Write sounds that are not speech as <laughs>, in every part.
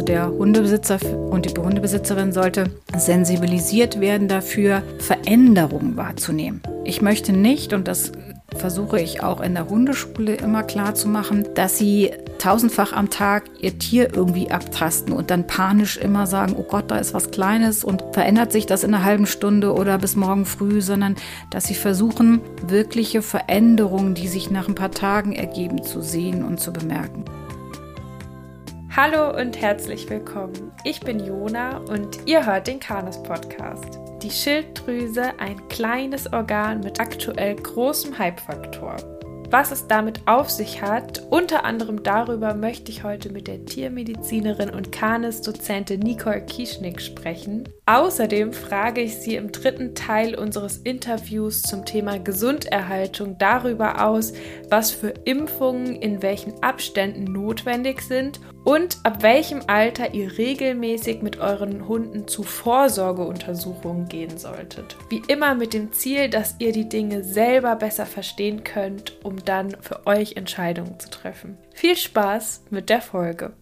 Also der Hundebesitzer und die Hundebesitzerin sollte sensibilisiert werden dafür, Veränderungen wahrzunehmen. Ich möchte nicht, und das versuche ich auch in der Hundeschule immer klar zu machen, dass sie tausendfach am Tag ihr Tier irgendwie abtasten und dann panisch immer sagen, oh Gott, da ist was Kleines und verändert sich das in einer halben Stunde oder bis morgen früh, sondern dass sie versuchen, wirkliche Veränderungen, die sich nach ein paar Tagen ergeben, zu sehen und zu bemerken. Hallo und herzlich willkommen. Ich bin Jona und ihr hört den Kanus Podcast. Die Schilddrüse, ein kleines Organ mit aktuell großem Hypefaktor. Was es damit auf sich hat, unter anderem darüber möchte ich heute mit der Tiermedizinerin und Canis-Dozentin Nicole Kieschnick sprechen. Außerdem frage ich sie im dritten Teil unseres Interviews zum Thema Gesunderhaltung darüber aus, was für Impfungen in welchen Abständen notwendig sind und ab welchem Alter ihr regelmäßig mit euren Hunden zu Vorsorgeuntersuchungen gehen solltet. Wie immer mit dem Ziel, dass ihr die Dinge selber besser verstehen könnt, um dann für euch Entscheidungen zu treffen. Viel Spaß mit der Folge.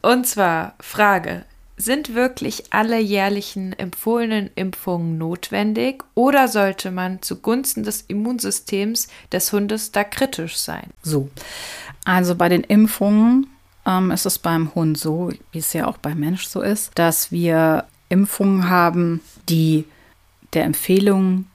Und zwar Frage, sind wirklich alle jährlichen empfohlenen Impfungen notwendig oder sollte man zugunsten des Immunsystems des Hundes da kritisch sein? So, also bei den Impfungen ähm, ist es beim Hund so, wie es ja auch beim Mensch so ist, dass wir Impfungen haben, die der Empfehlung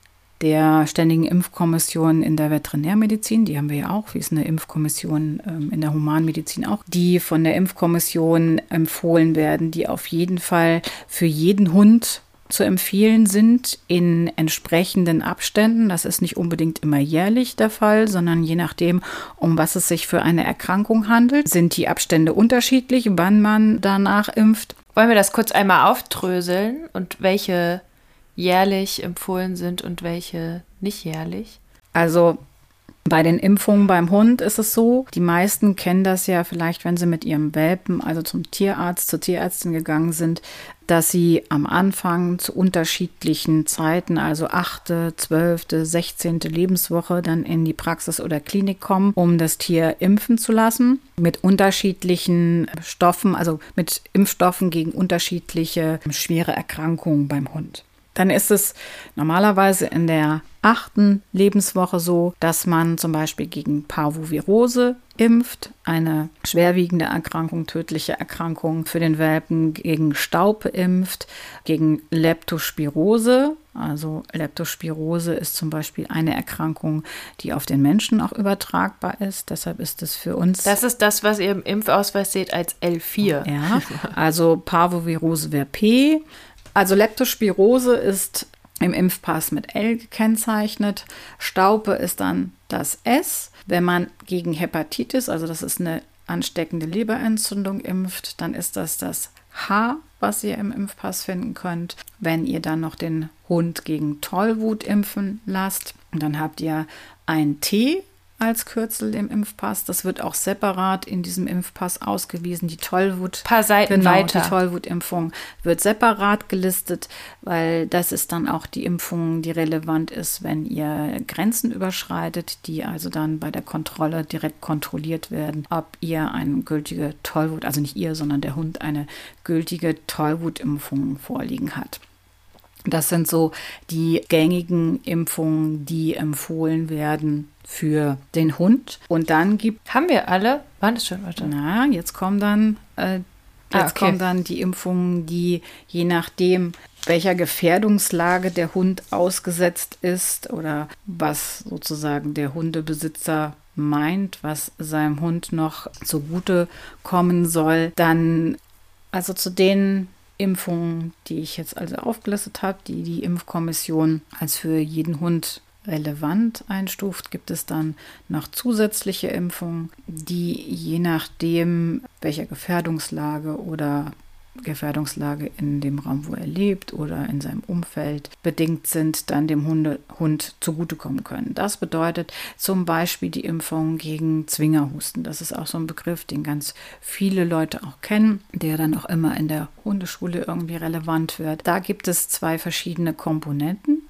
der Ständigen Impfkommission in der Veterinärmedizin, die haben wir ja auch, wie es eine Impfkommission ähm, in der Humanmedizin auch, die von der Impfkommission empfohlen werden, die auf jeden Fall für jeden Hund zu empfehlen sind in entsprechenden Abständen. Das ist nicht unbedingt immer jährlich der Fall, sondern je nachdem, um was es sich für eine Erkrankung handelt, sind die Abstände unterschiedlich, wann man danach impft. Wollen wir das kurz einmal aufdröseln und welche jährlich empfohlen sind und welche nicht jährlich? Also bei den Impfungen beim Hund ist es so, die meisten kennen das ja vielleicht, wenn sie mit ihrem Welpen, also zum Tierarzt, zur Tierärztin gegangen sind, dass sie am Anfang zu unterschiedlichen Zeiten, also achte, zwölfte, sechzehnte Lebenswoche, dann in die Praxis oder Klinik kommen, um das Tier impfen zu lassen mit unterschiedlichen Stoffen, also mit Impfstoffen gegen unterschiedliche schwere Erkrankungen beim Hund dann ist es normalerweise in der achten Lebenswoche so, dass man zum Beispiel gegen Parvovirose impft, eine schwerwiegende Erkrankung, tödliche Erkrankung für den Welpen, gegen Staub impft, gegen Leptospirose. Also Leptospirose ist zum Beispiel eine Erkrankung, die auf den Menschen auch übertragbar ist. Deshalb ist es für uns. Das ist das, was ihr im Impfausweis seht als L4. Ja, also Parvovirose wäre P. Also Leptospirose ist im Impfpass mit L gekennzeichnet. Staupe ist dann das S. Wenn man gegen Hepatitis, also das ist eine ansteckende Leberentzündung, impft, dann ist das das H, was ihr im Impfpass finden könnt. Wenn ihr dann noch den Hund gegen Tollwut impfen lasst, dann habt ihr ein T als Kürzel im Impfpass. Das wird auch separat in diesem Impfpass ausgewiesen. Die Tollwut, paar Seiten genau, weiter. Die Tollwutimpfung wird separat gelistet, weil das ist dann auch die Impfung, die relevant ist, wenn ihr Grenzen überschreitet, die also dann bei der Kontrolle direkt kontrolliert werden, ob ihr eine gültige Tollwut, also nicht ihr, sondern der Hund eine gültige Tollwutimpfung vorliegen hat. Das sind so die gängigen Impfungen, die empfohlen werden für den Hund. Und dann gibt. Haben wir alle? Wann ist schon? Warte. Na, jetzt kommen dann. Äh, ah, jetzt ah, okay. kommen dann die Impfungen, die je nachdem, welcher Gefährdungslage der Hund ausgesetzt ist oder was sozusagen der Hundebesitzer meint, was seinem Hund noch zugute kommen soll, dann also zu den Impfungen, die ich jetzt also aufgelistet habe, die die Impfkommission als für jeden Hund relevant einstuft, gibt es dann noch zusätzliche Impfungen, die je nachdem, welcher Gefährdungslage oder Gefährdungslage in dem Raum, wo er lebt oder in seinem Umfeld bedingt sind, dann dem Hunde, Hund zugutekommen können. Das bedeutet zum Beispiel die Impfung gegen Zwingerhusten. Das ist auch so ein Begriff, den ganz viele Leute auch kennen, der dann auch immer in der Hundeschule irgendwie relevant wird. Da gibt es zwei verschiedene Komponenten,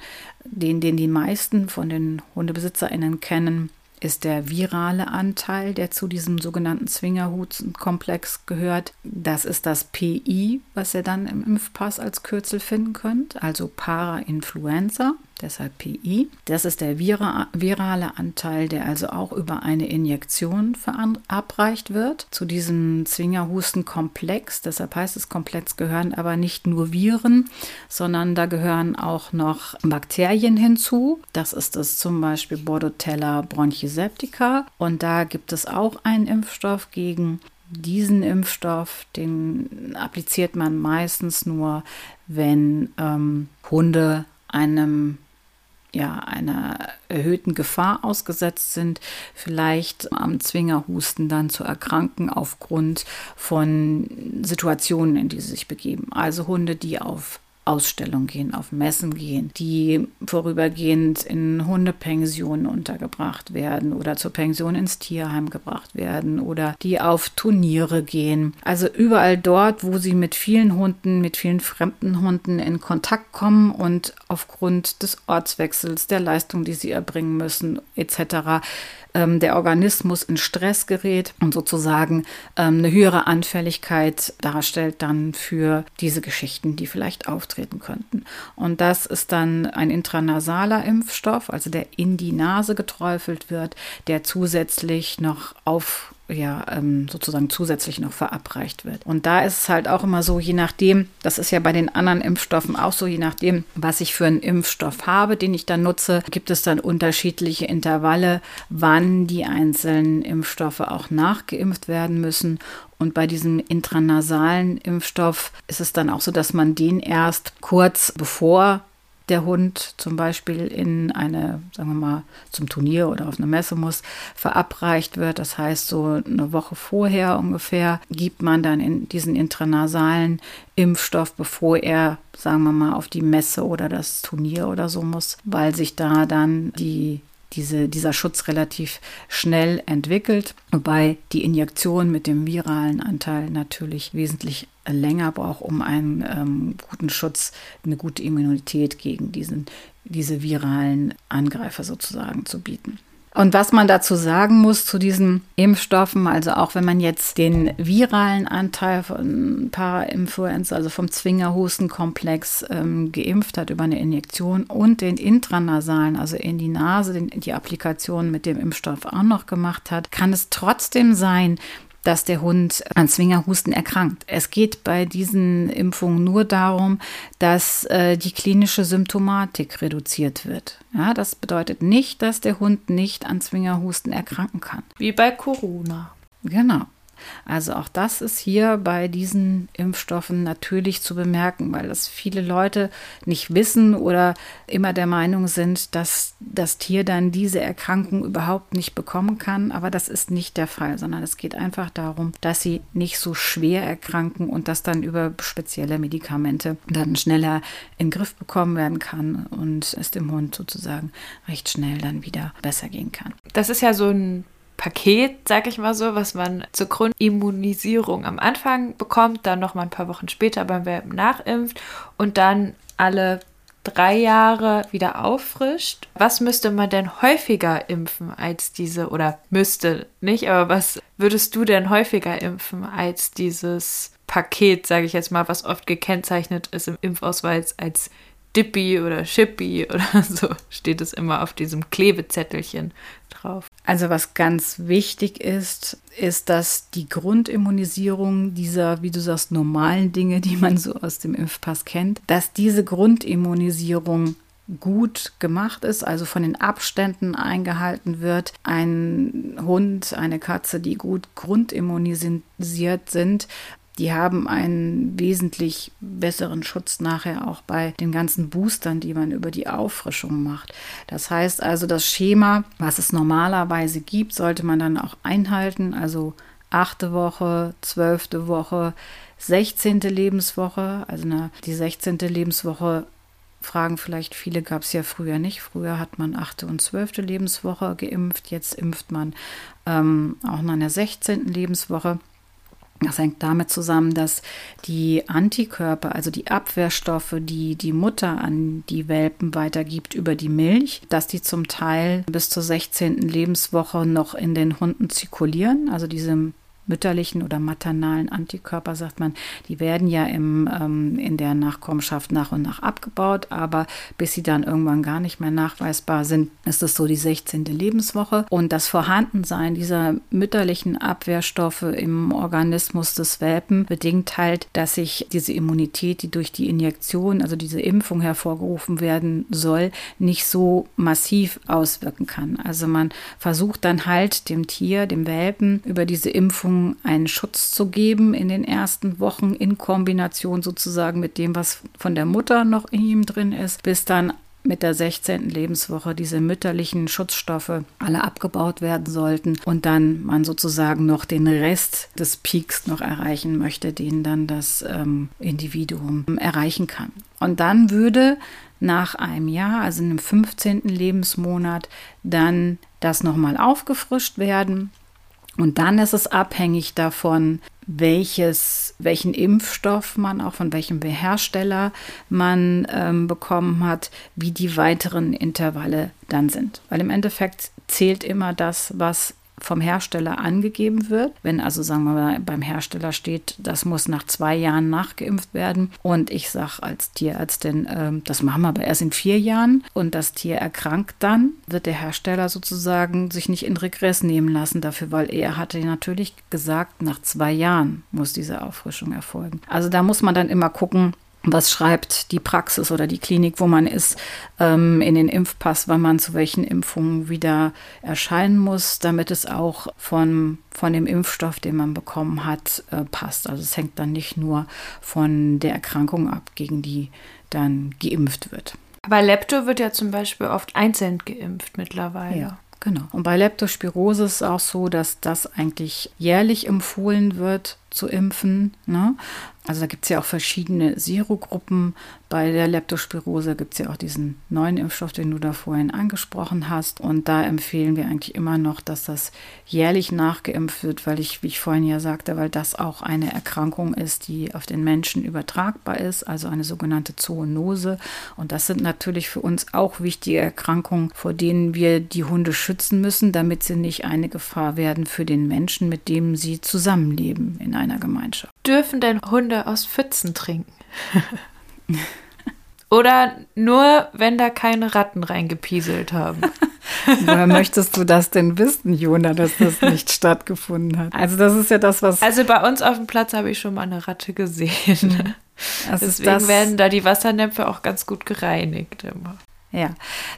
den, den die meisten von den HundebesitzerInnen kennen ist der virale Anteil, der zu diesem sogenannten Zwingerhutkomplex gehört. Das ist das PI, was ihr dann im Impfpass als Kürzel finden könnt, also Para-Influenza deshalb PI. Das ist der virale Anteil, der also auch über eine Injektion verabreicht wird. Zu diesem Zwingerhustenkomplex, deshalb heißt es Komplex, gehören aber nicht nur Viren, sondern da gehören auch noch Bakterien hinzu. Das ist es zum Beispiel Bordotella bronchiseptica und da gibt es auch einen Impfstoff gegen diesen Impfstoff, den appliziert man meistens nur, wenn ähm, Hunde einem ja, einer erhöhten Gefahr ausgesetzt sind, vielleicht am Zwingerhusten dann zu erkranken aufgrund von Situationen, in die sie sich begeben. Also Hunde, die auf Ausstellungen gehen, auf Messen gehen, die vorübergehend in Hundepensionen untergebracht werden oder zur Pension ins Tierheim gebracht werden oder die auf Turniere gehen. Also überall dort, wo sie mit vielen Hunden, mit vielen fremden Hunden in Kontakt kommen und aufgrund des Ortswechsels, der Leistung, die sie erbringen müssen, etc ähm, der Organismus in Stress gerät und sozusagen ähm, eine höhere Anfälligkeit darstellt dann für diese Geschichten, die vielleicht auftreten könnten. Und das ist dann ein intranasaler Impfstoff, also der in die Nase geträufelt wird, der zusätzlich noch auf ja ähm, sozusagen zusätzlich noch verabreicht wird. Und da ist es halt auch immer so, je nachdem, das ist ja bei den anderen Impfstoffen auch so, je nachdem, was ich für einen Impfstoff habe, den ich dann nutze, gibt es dann unterschiedliche Intervalle, wann die einzelnen Impfstoffe auch nachgeimpft werden müssen. Und bei diesem intranasalen Impfstoff ist es dann auch so, dass man den erst kurz bevor der Hund zum Beispiel in eine, sagen wir mal, zum Turnier oder auf eine Messe muss, verabreicht wird. Das heißt, so eine Woche vorher ungefähr gibt man dann in diesen intranasalen Impfstoff, bevor er, sagen wir mal, auf die Messe oder das Turnier oder so muss, weil sich da dann die diese, dieser Schutz relativ schnell entwickelt, wobei die Injektion mit dem viralen Anteil natürlich wesentlich länger braucht, um einen ähm, guten Schutz, eine gute Immunität gegen diesen, diese viralen Angreifer sozusagen zu bieten. Und was man dazu sagen muss zu diesen Impfstoffen, also auch wenn man jetzt den viralen Anteil von Parainfluenza, also vom Zwingerhustenkomplex ähm, geimpft hat über eine Injektion und den intranasalen, also in die Nase, den, die Applikation mit dem Impfstoff auch noch gemacht hat, kann es trotzdem sein, dass der Hund an Zwingerhusten erkrankt. Es geht bei diesen Impfungen nur darum, dass äh, die klinische Symptomatik reduziert wird. Ja, das bedeutet nicht, dass der Hund nicht an Zwingerhusten erkranken kann. Wie bei Corona. Genau. Also auch das ist hier bei diesen Impfstoffen natürlich zu bemerken, weil das viele Leute nicht wissen oder immer der Meinung sind, dass das Tier dann diese Erkrankung überhaupt nicht bekommen kann. Aber das ist nicht der Fall, sondern es geht einfach darum, dass sie nicht so schwer erkranken und dass dann über spezielle Medikamente dann schneller in den Griff bekommen werden kann und es dem Hund sozusagen recht schnell dann wieder besser gehen kann. Das ist ja so ein Paket, sag ich mal so, was man zur Grundimmunisierung am Anfang bekommt, dann noch mal ein paar Wochen später beim Welpen nachimpft und dann alle drei Jahre wieder auffrischt. Was müsste man denn häufiger impfen als diese, oder müsste nicht, aber was würdest du denn häufiger impfen als dieses Paket, sage ich jetzt mal, was oft gekennzeichnet ist im Impfausweis als Dippy oder Shippy oder <laughs> so steht es immer auf diesem Klebezettelchen drauf. Also was ganz wichtig ist, ist, dass die Grundimmunisierung dieser, wie du sagst, normalen Dinge, die man so aus dem Impfpass kennt, dass diese Grundimmunisierung gut gemacht ist, also von den Abständen eingehalten wird. Ein Hund, eine Katze, die gut grundimmunisiert sind, die haben einen wesentlich besseren Schutz nachher auch bei den ganzen Boostern, die man über die Auffrischung macht. Das heißt also, das Schema, was es normalerweise gibt, sollte man dann auch einhalten. Also achte Woche, zwölfte Woche, sechzehnte Lebenswoche. Also eine, die sechzehnte Lebenswoche fragen vielleicht viele, gab es ja früher nicht. Früher hat man achte und zwölfte Lebenswoche geimpft. Jetzt impft man ähm, auch nach einer sechzehnten Lebenswoche. Das hängt damit zusammen, dass die Antikörper, also die Abwehrstoffe, die die Mutter an die Welpen weitergibt über die Milch, dass die zum Teil bis zur 16. Lebenswoche noch in den Hunden zirkulieren. Also diese mütterlichen oder maternalen Antikörper, sagt man, die werden ja im, ähm, in der Nachkommenschaft nach und nach abgebaut, aber bis sie dann irgendwann gar nicht mehr nachweisbar sind, ist es so die 16. Lebenswoche. Und das Vorhandensein dieser mütterlichen Abwehrstoffe im Organismus des Welpen bedingt halt, dass sich diese Immunität, die durch die Injektion, also diese Impfung hervorgerufen werden soll, nicht so massiv auswirken kann. Also man versucht dann halt dem Tier, dem Welpen, über diese Impfung Impfung einen Schutz zu geben in den ersten Wochen in Kombination sozusagen mit dem, was von der Mutter noch in ihm drin ist, bis dann mit der 16. Lebenswoche diese mütterlichen Schutzstoffe alle abgebaut werden sollten und dann man sozusagen noch den Rest des Peaks noch erreichen möchte, den dann das ähm, Individuum erreichen kann. Und dann würde nach einem Jahr, also in dem 15. Lebensmonat, dann das nochmal aufgefrischt werden und dann ist es abhängig davon, welches, welchen Impfstoff man auch von welchem Hersteller man ähm, bekommen hat, wie die weiteren Intervalle dann sind. Weil im Endeffekt zählt immer das, was vom Hersteller angegeben wird. Wenn also, sagen wir mal, beim Hersteller steht, das muss nach zwei Jahren nachgeimpft werden und ich sage als Tierärztin, äh, das machen wir aber erst in vier Jahren und das Tier erkrankt dann, wird der Hersteller sozusagen sich nicht in Regress nehmen lassen dafür, weil er hatte natürlich gesagt, nach zwei Jahren muss diese Auffrischung erfolgen. Also da muss man dann immer gucken, was schreibt die Praxis oder die Klinik, wo man ist, ähm, in den Impfpass, wann man zu welchen Impfungen wieder erscheinen muss, damit es auch von, von dem Impfstoff, den man bekommen hat, äh, passt. Also es hängt dann nicht nur von der Erkrankung ab, gegen die dann geimpft wird. Aber Lepto wird ja zum Beispiel oft einzeln geimpft mittlerweile. Ja. Genau. Und bei Leptospirose ist es auch so, dass das eigentlich jährlich empfohlen wird zu impfen. Ne? Also da gibt es ja auch verschiedene Serogruppen. Bei der Leptospirose gibt es ja auch diesen neuen Impfstoff, den du da vorhin angesprochen hast. Und da empfehlen wir eigentlich immer noch, dass das jährlich nachgeimpft wird, weil ich, wie ich vorhin ja sagte, weil das auch eine Erkrankung ist, die auf den Menschen übertragbar ist, also eine sogenannte Zoonose. Und das sind natürlich für uns auch wichtige Erkrankungen, vor denen wir die Hunde schützen müssen, damit sie nicht eine Gefahr werden für den Menschen, mit dem sie zusammenleben in einer Gemeinschaft. Dürfen denn Hunde aus Pfützen trinken? <laughs> Oder nur, wenn da keine Ratten reingepieselt haben? <laughs> Woher möchtest du das denn wissen, Jona, dass das nicht <laughs> stattgefunden hat? Also das ist ja das, was... Also bei uns auf dem Platz habe ich schon mal eine Ratte gesehen. Das Deswegen werden da die Wassernäpfe auch ganz gut gereinigt immer. Ja,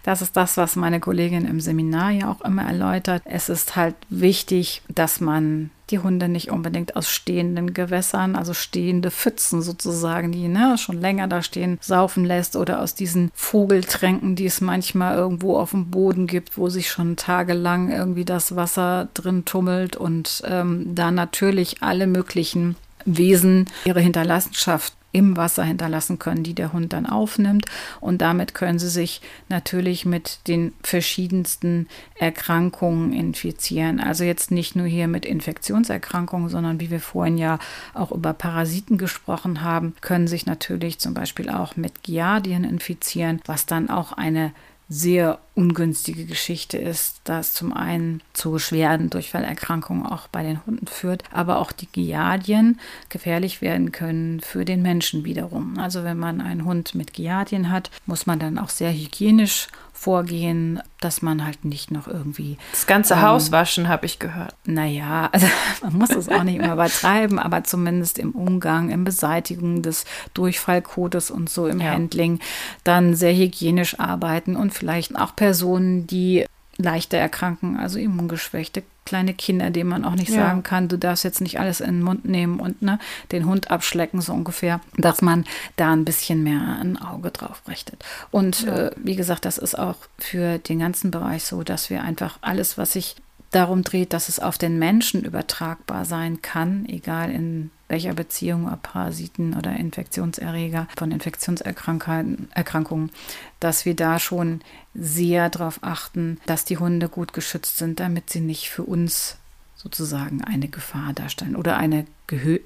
das ist das, was meine Kollegin im Seminar ja auch immer erläutert. Es ist halt wichtig, dass man die Hunde nicht unbedingt aus stehenden Gewässern, also stehende Pfützen sozusagen, die ne, schon länger da stehen, saufen lässt oder aus diesen Vogeltränken, die es manchmal irgendwo auf dem Boden gibt, wo sich schon tagelang irgendwie das Wasser drin tummelt und ähm, da natürlich alle möglichen Wesen ihre Hinterlassenschaft im Wasser hinterlassen können, die der Hund dann aufnimmt. Und damit können sie sich natürlich mit den verschiedensten Erkrankungen infizieren. Also jetzt nicht nur hier mit Infektionserkrankungen, sondern wie wir vorhin ja auch über Parasiten gesprochen haben, können sich natürlich zum Beispiel auch mit Giardien infizieren, was dann auch eine sehr ungünstige Geschichte ist, da es zum einen zu schweren Durchfallerkrankungen auch bei den Hunden führt, aber auch die Giardien gefährlich werden können für den Menschen wiederum. Also wenn man einen Hund mit Giardien hat, muss man dann auch sehr hygienisch vorgehen, dass man halt nicht noch irgendwie. Das ganze ähm, Haus waschen, habe ich gehört. Naja, <laughs> also man muss es auch nicht immer übertreiben, aber zumindest im Umgang, im Beseitigen des Durchfallkodes und so im ja. Handling dann sehr hygienisch arbeiten und vielleicht auch Personen, die leichter erkranken, also immungeschwächte kleine Kinder, denen man auch nicht ja. sagen kann, du darfst jetzt nicht alles in den Mund nehmen und ne, den Hund abschlecken, so ungefähr, dass man da ein bisschen mehr ein Auge drauf richtet. Und ja. äh, wie gesagt, das ist auch für den ganzen Bereich so, dass wir einfach alles, was sich darum dreht, dass es auf den Menschen übertragbar sein kann, egal in welcher Beziehung, ob Parasiten oder Infektionserreger von Infektionserkrankungen, dass wir da schon sehr darauf achten, dass die Hunde gut geschützt sind, damit sie nicht für uns sozusagen eine Gefahr darstellen oder eine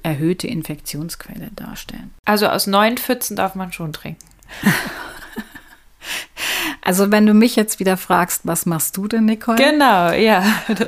erhöhte Infektionsquelle darstellen. Also aus neun Pfützen darf man schon trinken. <laughs> Also wenn du mich jetzt wieder fragst, was machst du denn, Nicole? Genau, ja.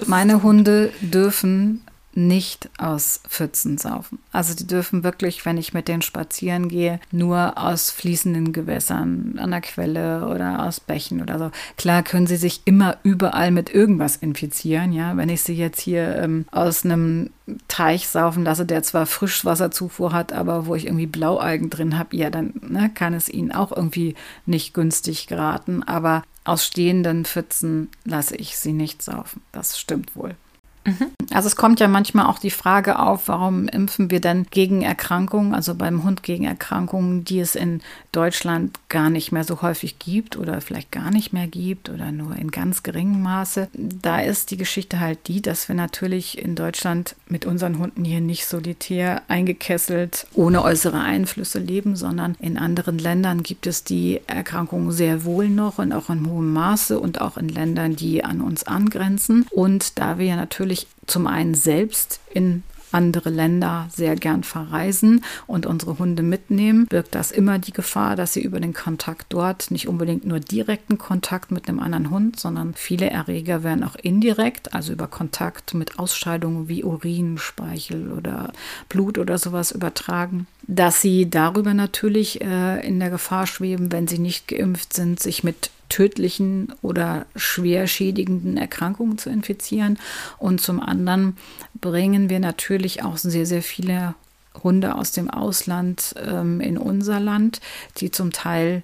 Meine Hunde dürfen nicht aus Pfützen saufen. Also die dürfen wirklich, wenn ich mit denen spazieren gehe, nur aus fließenden Gewässern, an der Quelle oder aus Bächen oder so. Klar können sie sich immer überall mit irgendwas infizieren, ja. Wenn ich sie jetzt hier ähm, aus einem Teich saufen lasse, der zwar Frischwasserzufuhr hat, aber wo ich irgendwie Blaualgen drin habe, ja, dann ne, kann es ihnen auch irgendwie nicht günstig geraten. Aber aus stehenden Pfützen lasse ich sie nicht saufen. Das stimmt wohl. Mhm. Also es kommt ja manchmal auch die Frage auf, warum impfen wir denn gegen Erkrankungen, also beim Hund gegen Erkrankungen, die es in Deutschland gar nicht mehr so häufig gibt oder vielleicht gar nicht mehr gibt oder nur in ganz geringem Maße. Da ist die Geschichte halt die, dass wir natürlich in Deutschland mit unseren Hunden hier nicht solitär eingekesselt ohne äußere Einflüsse leben, sondern in anderen Ländern gibt es die Erkrankungen sehr wohl noch und auch in hohem Maße und auch in Ländern, die an uns angrenzen. Und da wir ja natürlich natürlich zum einen selbst in andere Länder sehr gern verreisen und unsere Hunde mitnehmen, birgt das immer die Gefahr, dass sie über den Kontakt dort nicht unbedingt nur direkten Kontakt mit einem anderen Hund, sondern viele Erreger werden auch indirekt, also über Kontakt mit Ausscheidungen wie Urin, Speichel oder Blut oder sowas übertragen, dass sie darüber natürlich äh, in der Gefahr schweben, wenn sie nicht geimpft sind, sich mit tödlichen oder schwer schädigenden Erkrankungen zu infizieren. Und zum anderen bringen wir natürlich auch sehr, sehr viele Hunde aus dem Ausland ähm, in unser Land, die zum Teil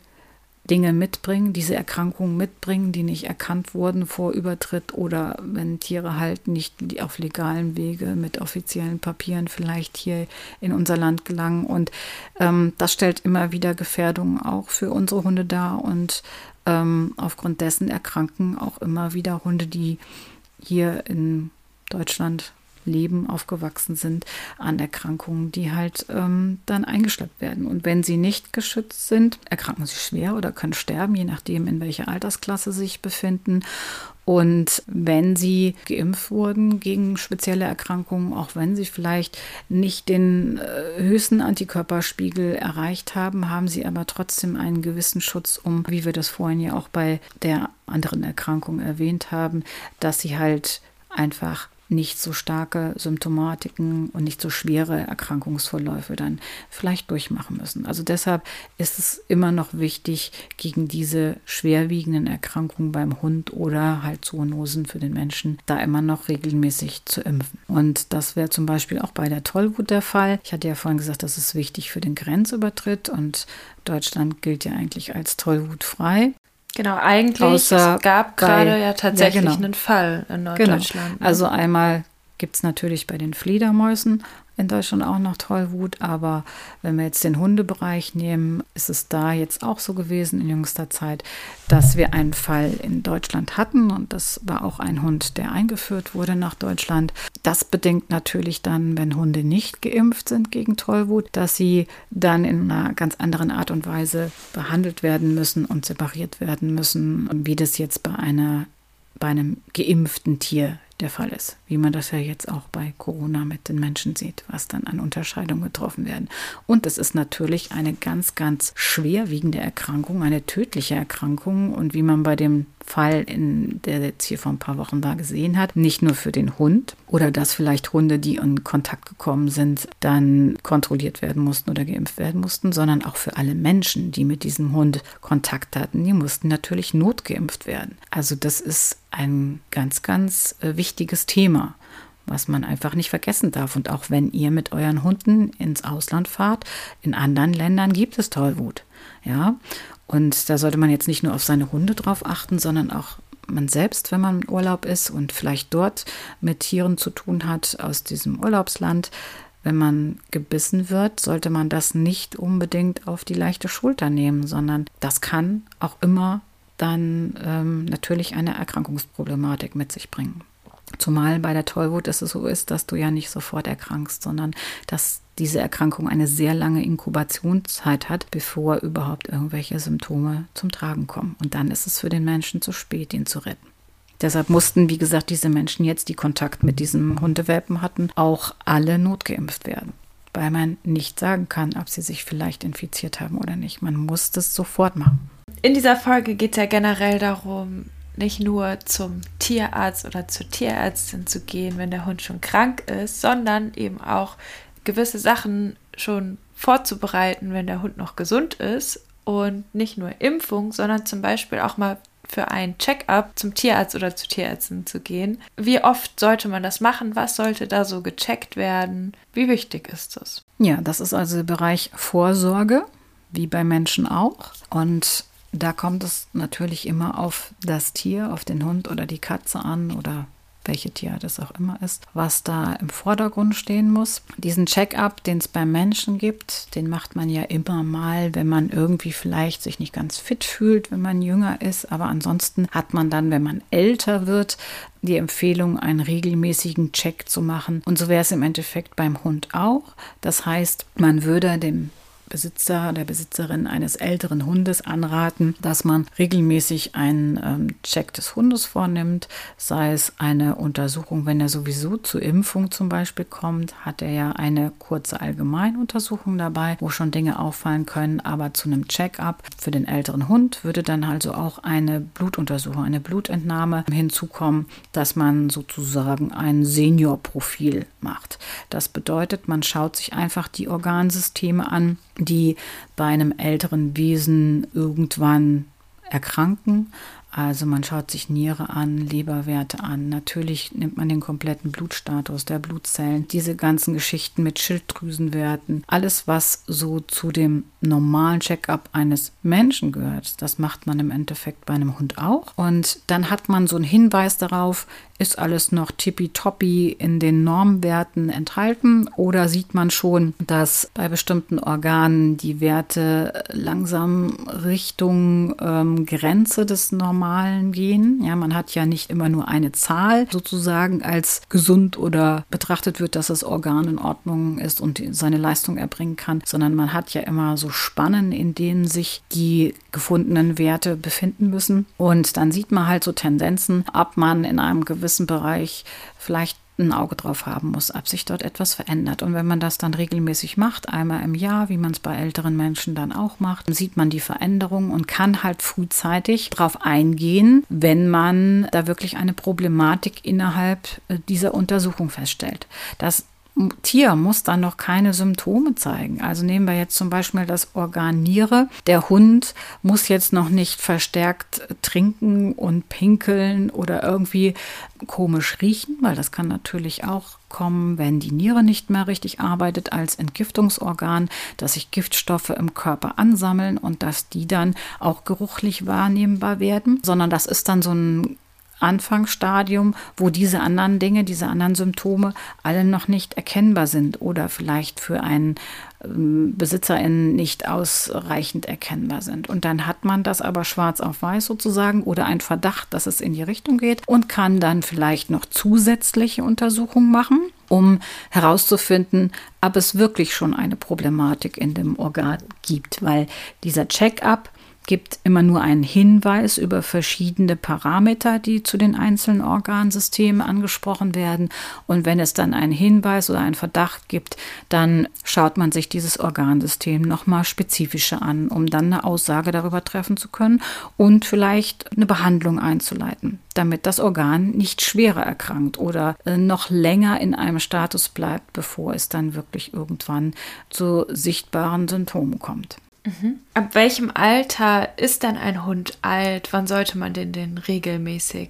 Dinge mitbringen, diese Erkrankungen mitbringen, die nicht erkannt wurden vor Übertritt oder wenn Tiere halt nicht auf legalen Wege mit offiziellen Papieren vielleicht hier in unser Land gelangen. Und ähm, das stellt immer wieder Gefährdungen auch für unsere Hunde dar und ähm, aufgrund dessen erkranken auch immer wieder Hunde, die hier in Deutschland leben, aufgewachsen sind, an Erkrankungen, die halt ähm, dann eingeschleppt werden. Und wenn sie nicht geschützt sind, erkranken sie schwer oder können sterben, je nachdem, in welcher Altersklasse sie sich befinden. Und wenn sie geimpft wurden gegen spezielle Erkrankungen, auch wenn sie vielleicht nicht den äh, höchsten Antikörperspiegel erreicht haben, haben sie aber trotzdem einen gewissen Schutz, um, wie wir das vorhin ja auch bei der anderen Erkrankung erwähnt haben, dass sie halt einfach nicht so starke Symptomatiken und nicht so schwere Erkrankungsverläufe dann vielleicht durchmachen müssen. Also deshalb ist es immer noch wichtig, gegen diese schwerwiegenden Erkrankungen beim Hund oder halt Zoonosen für den Menschen da immer noch regelmäßig zu impfen. Und das wäre zum Beispiel auch bei der Tollwut der Fall. Ich hatte ja vorhin gesagt, das ist wichtig für den Grenzübertritt und Deutschland gilt ja eigentlich als tollwutfrei. Genau, eigentlich Außer es gab gerade ja tatsächlich ja, genau. einen Fall in genau. Norddeutschland. Genau. Also einmal gibt es natürlich bei den Fledermäusen in Deutschland auch noch Tollwut, aber wenn wir jetzt den Hundebereich nehmen, ist es da jetzt auch so gewesen in jüngster Zeit, dass wir einen Fall in Deutschland hatten und das war auch ein Hund, der eingeführt wurde nach Deutschland. Das bedingt natürlich dann, wenn Hunde nicht geimpft sind gegen Tollwut, dass sie dann in einer ganz anderen Art und Weise behandelt werden müssen und separiert werden müssen, wie das jetzt bei einer bei einem geimpften Tier der Fall ist, wie man das ja jetzt auch bei Corona mit den Menschen sieht, was dann an Unterscheidungen getroffen werden. Und es ist natürlich eine ganz, ganz schwerwiegende Erkrankung, eine tödliche Erkrankung und wie man bei dem Fall, in der jetzt hier vor ein paar Wochen da gesehen hat, nicht nur für den Hund oder dass vielleicht Hunde, die in Kontakt gekommen sind, dann kontrolliert werden mussten oder geimpft werden mussten, sondern auch für alle Menschen, die mit diesem Hund Kontakt hatten, die mussten natürlich notgeimpft werden. Also das ist ein ganz, ganz äh, wichtiges Thema was man einfach nicht vergessen darf. Und auch wenn ihr mit euren Hunden ins Ausland fahrt, in anderen Ländern gibt es Tollwut. Ja, und da sollte man jetzt nicht nur auf seine Hunde drauf achten, sondern auch man selbst, wenn man im Urlaub ist und vielleicht dort mit Tieren zu tun hat aus diesem Urlaubsland, wenn man gebissen wird, sollte man das nicht unbedingt auf die leichte Schulter nehmen, sondern das kann auch immer dann ähm, natürlich eine Erkrankungsproblematik mit sich bringen. Zumal bei der Tollwut es so ist, dass du ja nicht sofort erkrankst, sondern dass diese Erkrankung eine sehr lange Inkubationszeit hat, bevor überhaupt irgendwelche Symptome zum Tragen kommen. Und dann ist es für den Menschen zu spät, ihn zu retten. Deshalb mussten, wie gesagt, diese Menschen jetzt, die Kontakt mit diesem Hundewelpen hatten, auch alle notgeimpft werden weil man nicht sagen kann, ob sie sich vielleicht infiziert haben oder nicht. Man muss das sofort machen. In dieser Folge geht es ja generell darum, nicht nur zum Tierarzt oder zur Tierärztin zu gehen, wenn der Hund schon krank ist, sondern eben auch gewisse Sachen schon vorzubereiten, wenn der Hund noch gesund ist. Und nicht nur Impfung, sondern zum Beispiel auch mal für ein Check-up zum Tierarzt oder zu Tierärzten zu gehen. Wie oft sollte man das machen? Was sollte da so gecheckt werden? Wie wichtig ist das? Ja, das ist also der Bereich Vorsorge, wie bei Menschen auch. Und da kommt es natürlich immer auf das Tier, auf den Hund oder die Katze an oder welche Tierart es auch immer ist, was da im Vordergrund stehen muss. Diesen Check-up, den es beim Menschen gibt, den macht man ja immer mal, wenn man irgendwie vielleicht sich nicht ganz fit fühlt, wenn man jünger ist. Aber ansonsten hat man dann, wenn man älter wird, die Empfehlung, einen regelmäßigen Check zu machen. Und so wäre es im Endeffekt beim Hund auch. Das heißt, man würde dem Besitzer oder Besitzerin eines älteren Hundes anraten, dass man regelmäßig einen ähm, Check des Hundes vornimmt, sei es eine Untersuchung, wenn er sowieso zur Impfung zum Beispiel kommt, hat er ja eine kurze Allgemeinuntersuchung dabei, wo schon Dinge auffallen können, aber zu einem Check-up für den älteren Hund würde dann also auch eine Blutuntersuchung, eine Blutentnahme hinzukommen, dass man sozusagen ein Seniorprofil macht. Das bedeutet, man schaut sich einfach die Organsysteme an, die bei einem älteren Wesen irgendwann erkranken also man schaut sich Niere an, Leberwerte an. Natürlich nimmt man den kompletten Blutstatus der Blutzellen, diese ganzen Geschichten mit Schilddrüsenwerten, alles was so zu dem normalen Checkup eines Menschen gehört. Das macht man im Endeffekt bei einem Hund auch. Und dann hat man so einen Hinweis darauf, ist alles noch tippitoppi in den Normwerten enthalten oder sieht man schon, dass bei bestimmten Organen die Werte langsam Richtung ähm, Grenze des normalen gehen. Ja, man hat ja nicht immer nur eine Zahl sozusagen als gesund oder betrachtet wird, dass das Organ in Ordnung ist und seine Leistung erbringen kann, sondern man hat ja immer so Spannen, in denen sich die gefundenen Werte befinden müssen. Und dann sieht man halt so Tendenzen, ob man in einem gewissen Bereich vielleicht ein Auge drauf haben muss, ob sich dort etwas verändert. Und wenn man das dann regelmäßig macht, einmal im Jahr, wie man es bei älteren Menschen dann auch macht, sieht man die Veränderung und kann halt frühzeitig darauf eingehen, wenn man da wirklich eine Problematik innerhalb äh, dieser Untersuchung feststellt. Das Tier muss dann noch keine Symptome zeigen. Also nehmen wir jetzt zum Beispiel das Organ Niere. Der Hund muss jetzt noch nicht verstärkt trinken und pinkeln oder irgendwie komisch riechen, weil das kann natürlich auch kommen, wenn die Niere nicht mehr richtig arbeitet als Entgiftungsorgan, dass sich Giftstoffe im Körper ansammeln und dass die dann auch geruchlich wahrnehmbar werden, sondern das ist dann so ein Anfangsstadium, wo diese anderen Dinge, diese anderen Symptome alle noch nicht erkennbar sind oder vielleicht für einen ähm, BesitzerInnen nicht ausreichend erkennbar sind. Und dann hat man das aber schwarz auf weiß sozusagen oder ein Verdacht, dass es in die Richtung geht und kann dann vielleicht noch zusätzliche Untersuchungen machen, um herauszufinden, ob es wirklich schon eine Problematik in dem Organ gibt, weil dieser Check-up gibt immer nur einen Hinweis über verschiedene Parameter, die zu den einzelnen Organsystemen angesprochen werden. Und wenn es dann einen Hinweis oder einen Verdacht gibt, dann schaut man sich dieses Organsystem nochmal spezifischer an, um dann eine Aussage darüber treffen zu können und vielleicht eine Behandlung einzuleiten, damit das Organ nicht schwerer erkrankt oder äh, noch länger in einem Status bleibt, bevor es dann wirklich irgendwann zu sichtbaren Symptomen kommt. Mhm. Ab welchem Alter ist denn ein Hund alt? Wann sollte man den denn regelmäßig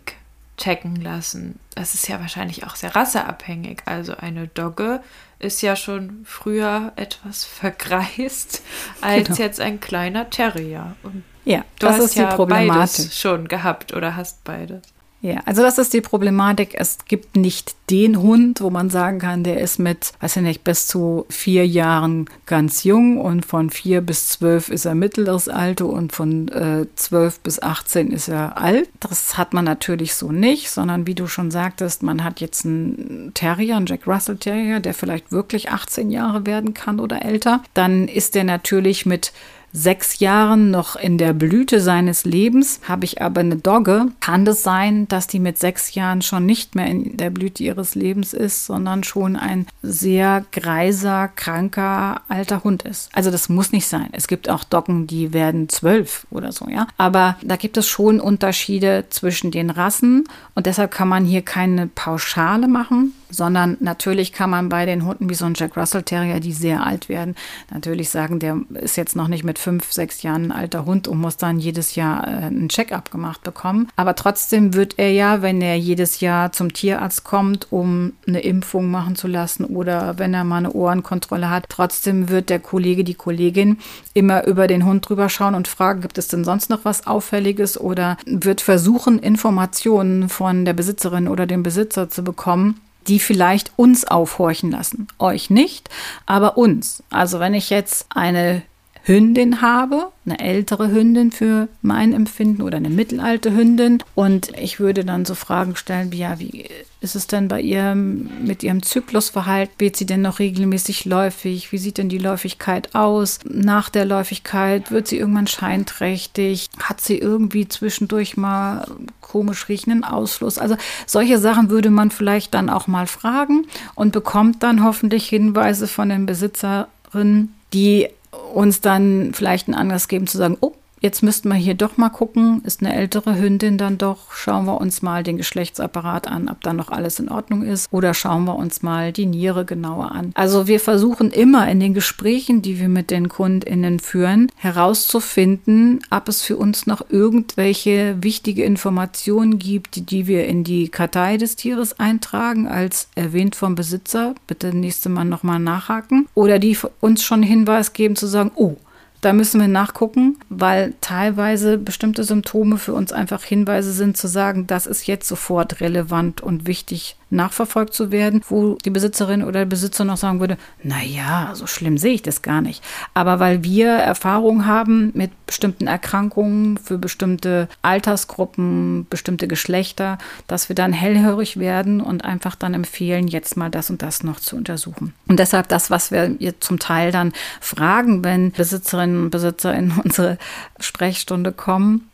checken lassen? Das ist ja wahrscheinlich auch sehr rasseabhängig. Also eine Dogge ist ja schon früher etwas vergreist <laughs> als genau. jetzt ein kleiner Terrier. Und ja, du das hast ist ja die Problematik. beides schon gehabt oder hast beides. Ja, also das ist die Problematik. Es gibt nicht den Hund, wo man sagen kann, der ist mit, weiß ich nicht, bis zu vier Jahren ganz jung und von vier bis zwölf ist er mittleres Alter und von äh, zwölf bis 18 ist er alt. Das hat man natürlich so nicht, sondern wie du schon sagtest, man hat jetzt einen Terrier, einen Jack Russell Terrier, der vielleicht wirklich 18 Jahre werden kann oder älter. Dann ist der natürlich mit sechs Jahren noch in der Blüte seines Lebens. Habe ich aber eine Dogge, kann es das sein, dass die mit sechs Jahren schon nicht mehr in der Blüte ihres Lebens ist, sondern schon ein sehr greiser, kranker, alter Hund ist. Also das muss nicht sein. Es gibt auch Doggen, die werden zwölf oder so, ja. Aber da gibt es schon Unterschiede zwischen den Rassen und deshalb kann man hier keine Pauschale machen, sondern natürlich kann man bei den Hunden wie so ein Jack Russell Terrier, die sehr alt werden, natürlich sagen, der ist jetzt noch nicht mit fünf, sechs Jahren ein alter Hund und muss dann jedes Jahr äh, einen Check-up gemacht bekommen. Aber trotzdem wird er ja, wenn er jedes Jahr zum Tierarzt kommt, um eine Impfung machen zu lassen oder wenn er mal eine Ohrenkontrolle hat, trotzdem wird der Kollege, die Kollegin immer über den Hund drüber schauen und fragen, gibt es denn sonst noch was Auffälliges oder wird versuchen, Informationen von der Besitzerin oder dem Besitzer zu bekommen, die vielleicht uns aufhorchen lassen. Euch nicht, aber uns. Also wenn ich jetzt eine Hündin habe, eine ältere Hündin für mein Empfinden oder eine mittelalte Hündin. Und ich würde dann so Fragen stellen wie, ja, wie ist es denn bei ihr mit ihrem Zyklusverhalten? Wird sie denn noch regelmäßig läufig? Wie sieht denn die Läufigkeit aus? Nach der Läufigkeit wird sie irgendwann scheinträchtig? Hat sie irgendwie zwischendurch mal komisch riechenden Ausfluss? Also solche Sachen würde man vielleicht dann auch mal fragen und bekommt dann hoffentlich Hinweise von den Besitzerinnen, die uns dann vielleicht einen Anlass geben zu sagen, oh, Jetzt müssten wir hier doch mal gucken, ist eine ältere Hündin dann doch, schauen wir uns mal den Geschlechtsapparat an, ob da noch alles in Ordnung ist. Oder schauen wir uns mal die Niere genauer an. Also wir versuchen immer in den Gesprächen, die wir mit den Kundinnen führen, herauszufinden, ob es für uns noch irgendwelche wichtige Informationen gibt, die wir in die Kartei des Tieres eintragen, als erwähnt vom Besitzer, bitte nächste Mal nochmal nachhaken, oder die uns schon Hinweis geben zu sagen, oh, da müssen wir nachgucken, weil teilweise bestimmte Symptome für uns einfach Hinweise sind zu sagen, das ist jetzt sofort relevant und wichtig nachverfolgt zu werden, wo die Besitzerin oder der Besitzer noch sagen würde, na ja, so schlimm sehe ich das gar nicht. Aber weil wir Erfahrung haben mit bestimmten Erkrankungen für bestimmte Altersgruppen, bestimmte Geschlechter, dass wir dann hellhörig werden und einfach dann empfehlen, jetzt mal das und das noch zu untersuchen. Und deshalb das, was wir zum Teil dann fragen, wenn Besitzerinnen und Besitzer in unsere Sprechstunde kommen,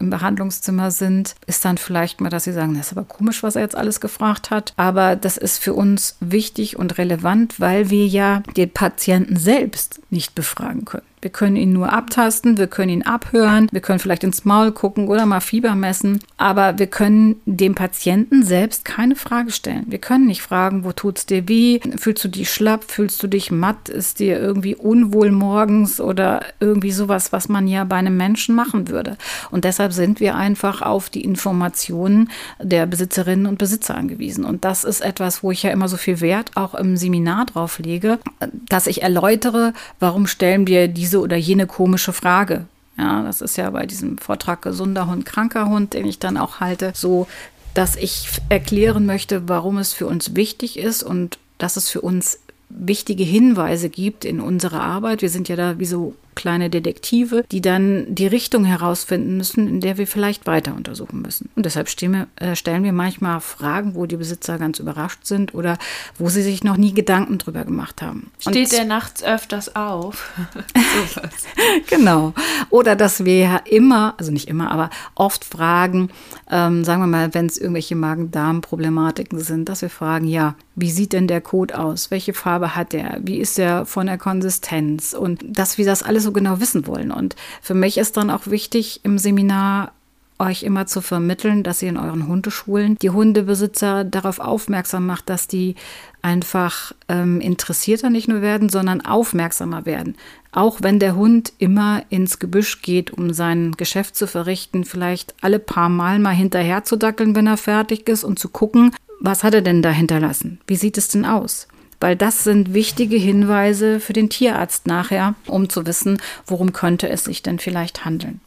im Behandlungszimmer sind, ist dann vielleicht mal, dass sie sagen, das ist aber komisch, was er jetzt alles gefragt hat. Aber das ist für uns wichtig und relevant, weil wir ja den Patienten selbst nicht befragen können. Wir können ihn nur abtasten, wir können ihn abhören, wir können vielleicht ins Maul gucken oder mal Fieber messen, aber wir können dem Patienten selbst keine Frage stellen. Wir können nicht fragen, wo tut's dir weh? Fühlst du dich schlapp? Fühlst du dich matt? Ist dir irgendwie unwohl morgens oder irgendwie sowas, was man ja bei einem Menschen machen würde? Und deshalb sind wir einfach auf die Informationen der Besitzerinnen und Besitzer angewiesen. Und das ist etwas, wo ich ja immer so viel Wert auch im Seminar drauf lege, dass ich erläutere, warum stellen wir diese diese oder jene komische Frage. Ja, das ist ja bei diesem Vortrag gesunder Hund, kranker Hund, den ich dann auch halte, so, dass ich erklären möchte, warum es für uns wichtig ist und dass es für uns wichtige Hinweise gibt in unserer Arbeit. Wir sind ja da wie so kleine Detektive, die dann die Richtung herausfinden müssen, in der wir vielleicht weiter untersuchen müssen. Und deshalb wir, äh, stellen wir manchmal Fragen, wo die Besitzer ganz überrascht sind oder wo sie sich noch nie Gedanken drüber gemacht haben. Steht der nachts öfters auf? <laughs> <laughs> genau. Oder dass wir ja immer, also nicht immer, aber oft fragen, ähm, sagen wir mal, wenn es irgendwelche Magen-Darm-Problematiken sind, dass wir fragen, ja, wie sieht denn der Kot aus? Welche Farbe hat der? Wie ist der von der Konsistenz? Und dass wir das alles so genau wissen wollen. Und für mich ist dann auch wichtig im Seminar euch immer zu vermitteln, dass ihr in euren Hundeschulen die Hundebesitzer darauf aufmerksam macht, dass die einfach ähm, interessierter nicht nur werden, sondern aufmerksamer werden. Auch wenn der Hund immer ins Gebüsch geht, um sein Geschäft zu verrichten, vielleicht alle paar Mal mal hinterher zu dackeln, wenn er fertig ist und zu gucken, was hat er denn da hinterlassen? Wie sieht es denn aus? Weil das sind wichtige Hinweise für den Tierarzt nachher, um zu wissen, worum könnte es sich denn vielleicht handeln.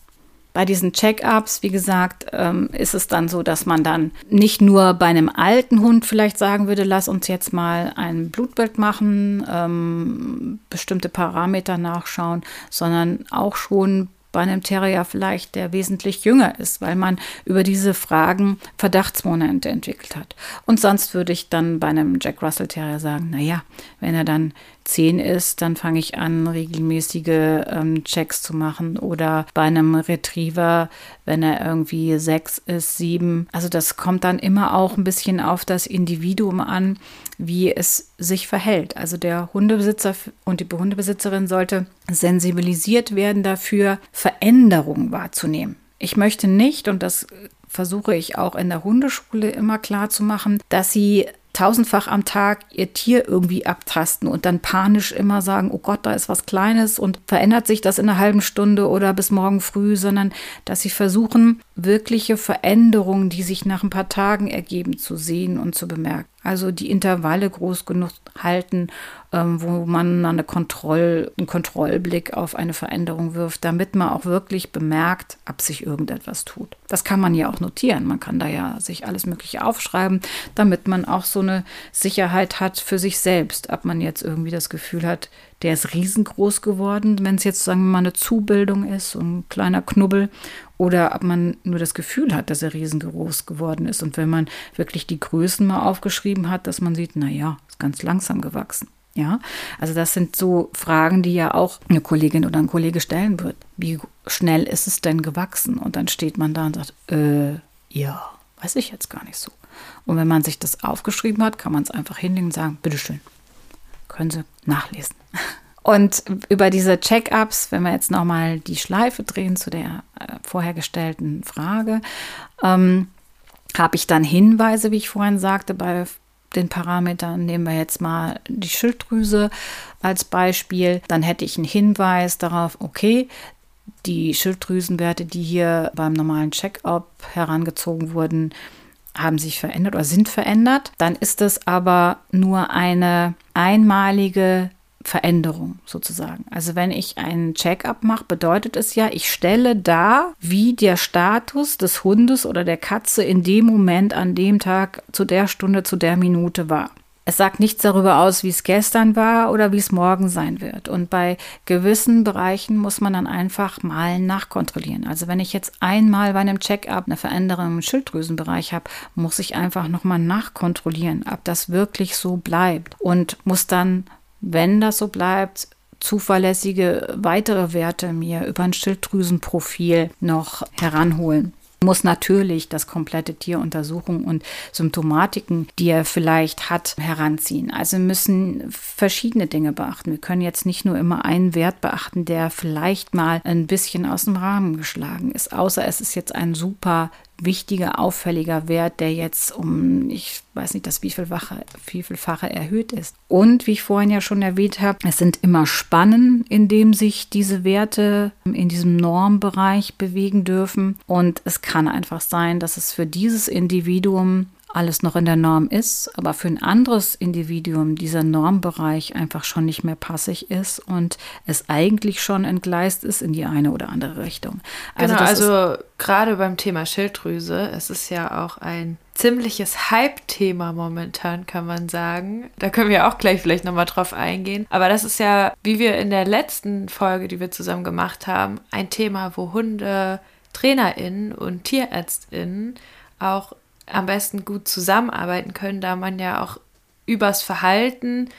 Bei diesen Check-ups, wie gesagt, ähm, ist es dann so, dass man dann nicht nur bei einem alten Hund vielleicht sagen würde, lass uns jetzt mal ein Blutbild machen, ähm, bestimmte Parameter nachschauen, sondern auch schon bei einem Terrier vielleicht, der wesentlich jünger ist, weil man über diese Fragen Verdachtsmomente entwickelt hat. Und sonst würde ich dann bei einem Jack Russell Terrier sagen, naja, wenn er dann zehn ist, dann fange ich an, regelmäßige ähm, Checks zu machen. Oder bei einem Retriever, wenn er irgendwie sechs ist, sieben. Also das kommt dann immer auch ein bisschen auf das Individuum an, wie es sich verhält. Also der Hundebesitzer und die Hundebesitzerin sollte sensibilisiert werden dafür, Veränderungen wahrzunehmen. Ich möchte nicht, und das versuche ich auch in der Hundeschule immer klar zu machen, dass sie tausendfach am Tag ihr Tier irgendwie abtasten und dann panisch immer sagen, oh Gott, da ist was Kleines und verändert sich das in einer halben Stunde oder bis morgen früh, sondern dass sie versuchen, wirkliche Veränderungen, die sich nach ein paar Tagen ergeben, zu sehen und zu bemerken. Also die Intervalle groß genug halten, ähm, wo man eine Kontroll, einen Kontrollblick auf eine Veränderung wirft, damit man auch wirklich bemerkt, ob sich irgendetwas tut. Das kann man ja auch notieren. Man kann da ja sich alles Mögliche aufschreiben, damit man auch so eine Sicherheit hat für sich selbst, ob man jetzt irgendwie das Gefühl hat, der ist riesengroß geworden, wenn es jetzt, sagen wir mal, eine Zubildung ist, so ein kleiner Knubbel, oder ob man nur das Gefühl hat, dass er riesengroß geworden ist. Und wenn man wirklich die Größen mal aufgeschrieben hat, dass man sieht, naja, ist ganz langsam gewachsen. Ja, also das sind so Fragen, die ja auch eine Kollegin oder ein Kollege stellen wird. Wie schnell ist es denn gewachsen? Und dann steht man da und sagt, äh, ja, weiß ich jetzt gar nicht so. Und wenn man sich das aufgeschrieben hat, kann man es einfach hinlegen und sagen, bitteschön, können Sie nachlesen. Und über diese Check-ups, wenn wir jetzt nochmal die Schleife drehen zu der äh, vorher gestellten Frage, ähm, habe ich dann Hinweise, wie ich vorhin sagte, bei den Parametern. Nehmen wir jetzt mal die Schilddrüse als Beispiel. Dann hätte ich einen Hinweis darauf, okay, die Schilddrüsenwerte, die hier beim normalen Check-up herangezogen wurden, haben sich verändert oder sind verändert. Dann ist es aber nur eine einmalige Veränderung sozusagen. Also wenn ich einen Check-up mache, bedeutet es ja, ich stelle dar, wie der Status des Hundes oder der Katze in dem Moment, an dem Tag, zu der Stunde, zu der Minute war. Es sagt nichts darüber aus, wie es gestern war oder wie es morgen sein wird. Und bei gewissen Bereichen muss man dann einfach mal nachkontrollieren. Also wenn ich jetzt einmal bei einem Check-up eine Veränderung im Schilddrüsenbereich habe, muss ich einfach nochmal nachkontrollieren, ob das wirklich so bleibt und muss dann, wenn das so bleibt, zuverlässige weitere Werte mir über ein Schilddrüsenprofil noch heranholen muss natürlich das komplette Tier untersuchen und Symptomatiken, die er vielleicht hat, heranziehen. Also müssen verschiedene Dinge beachten. Wir können jetzt nicht nur immer einen Wert beachten, der vielleicht mal ein bisschen aus dem Rahmen geschlagen ist, außer es ist jetzt ein super wichtiger, auffälliger Wert, der jetzt um, ich weiß nicht, das wievielfache, wievielfache erhöht ist. Und wie ich vorhin ja schon erwähnt habe, es sind immer Spannen, in dem sich diese Werte in diesem Normbereich bewegen dürfen. Und es kann einfach sein, dass es für dieses Individuum alles noch in der Norm ist, aber für ein anderes Individuum dieser Normbereich einfach schon nicht mehr passig ist und es eigentlich schon entgleist ist in die eine oder andere Richtung. Also genau, also gerade beim Thema Schilddrüse, es ist ja auch ein ziemliches Hype-Thema momentan, kann man sagen. Da können wir auch gleich vielleicht nochmal drauf eingehen. Aber das ist ja, wie wir in der letzten Folge, die wir zusammen gemacht haben, ein Thema, wo Hunde, TrainerInnen und TierärztInnen auch am besten gut zusammenarbeiten können, da man ja auch übers Verhalten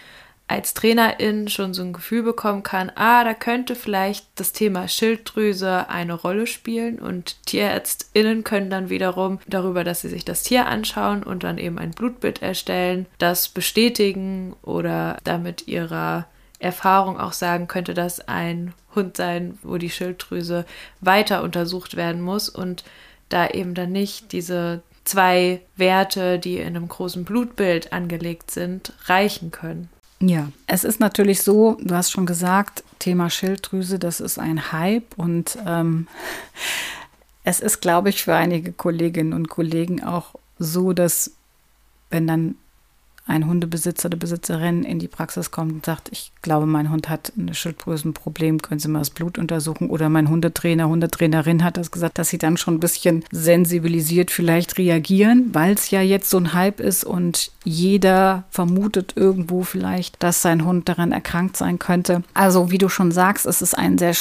als Trainerin schon so ein Gefühl bekommen kann, ah, da könnte vielleicht das Thema Schilddrüse eine Rolle spielen und Tierärztinnen können dann wiederum darüber, dass sie sich das Tier anschauen und dann eben ein Blutbild erstellen, das bestätigen oder damit ihrer Erfahrung auch sagen, könnte das ein Hund sein, wo die Schilddrüse weiter untersucht werden muss und da eben dann nicht diese zwei Werte, die in einem großen Blutbild angelegt sind, reichen können. Ja, es ist natürlich so, du hast schon gesagt, Thema Schilddrüse, das ist ein Hype und ähm, <laughs> es ist, glaube ich, für einige Kolleginnen und Kollegen auch so, dass wenn dann ein Hundebesitzer oder Besitzerin in die Praxis kommt und sagt, ich glaube, mein Hund hat ein Schilddrüsenproblem, können Sie mal das Blut untersuchen? Oder mein Hundetrainer, Hundetrainerin hat das gesagt, dass sie dann schon ein bisschen sensibilisiert vielleicht reagieren, weil es ja jetzt so ein Hype ist und jeder vermutet irgendwo vielleicht, dass sein Hund daran erkrankt sein könnte. Also wie du schon sagst, es ist ein sehr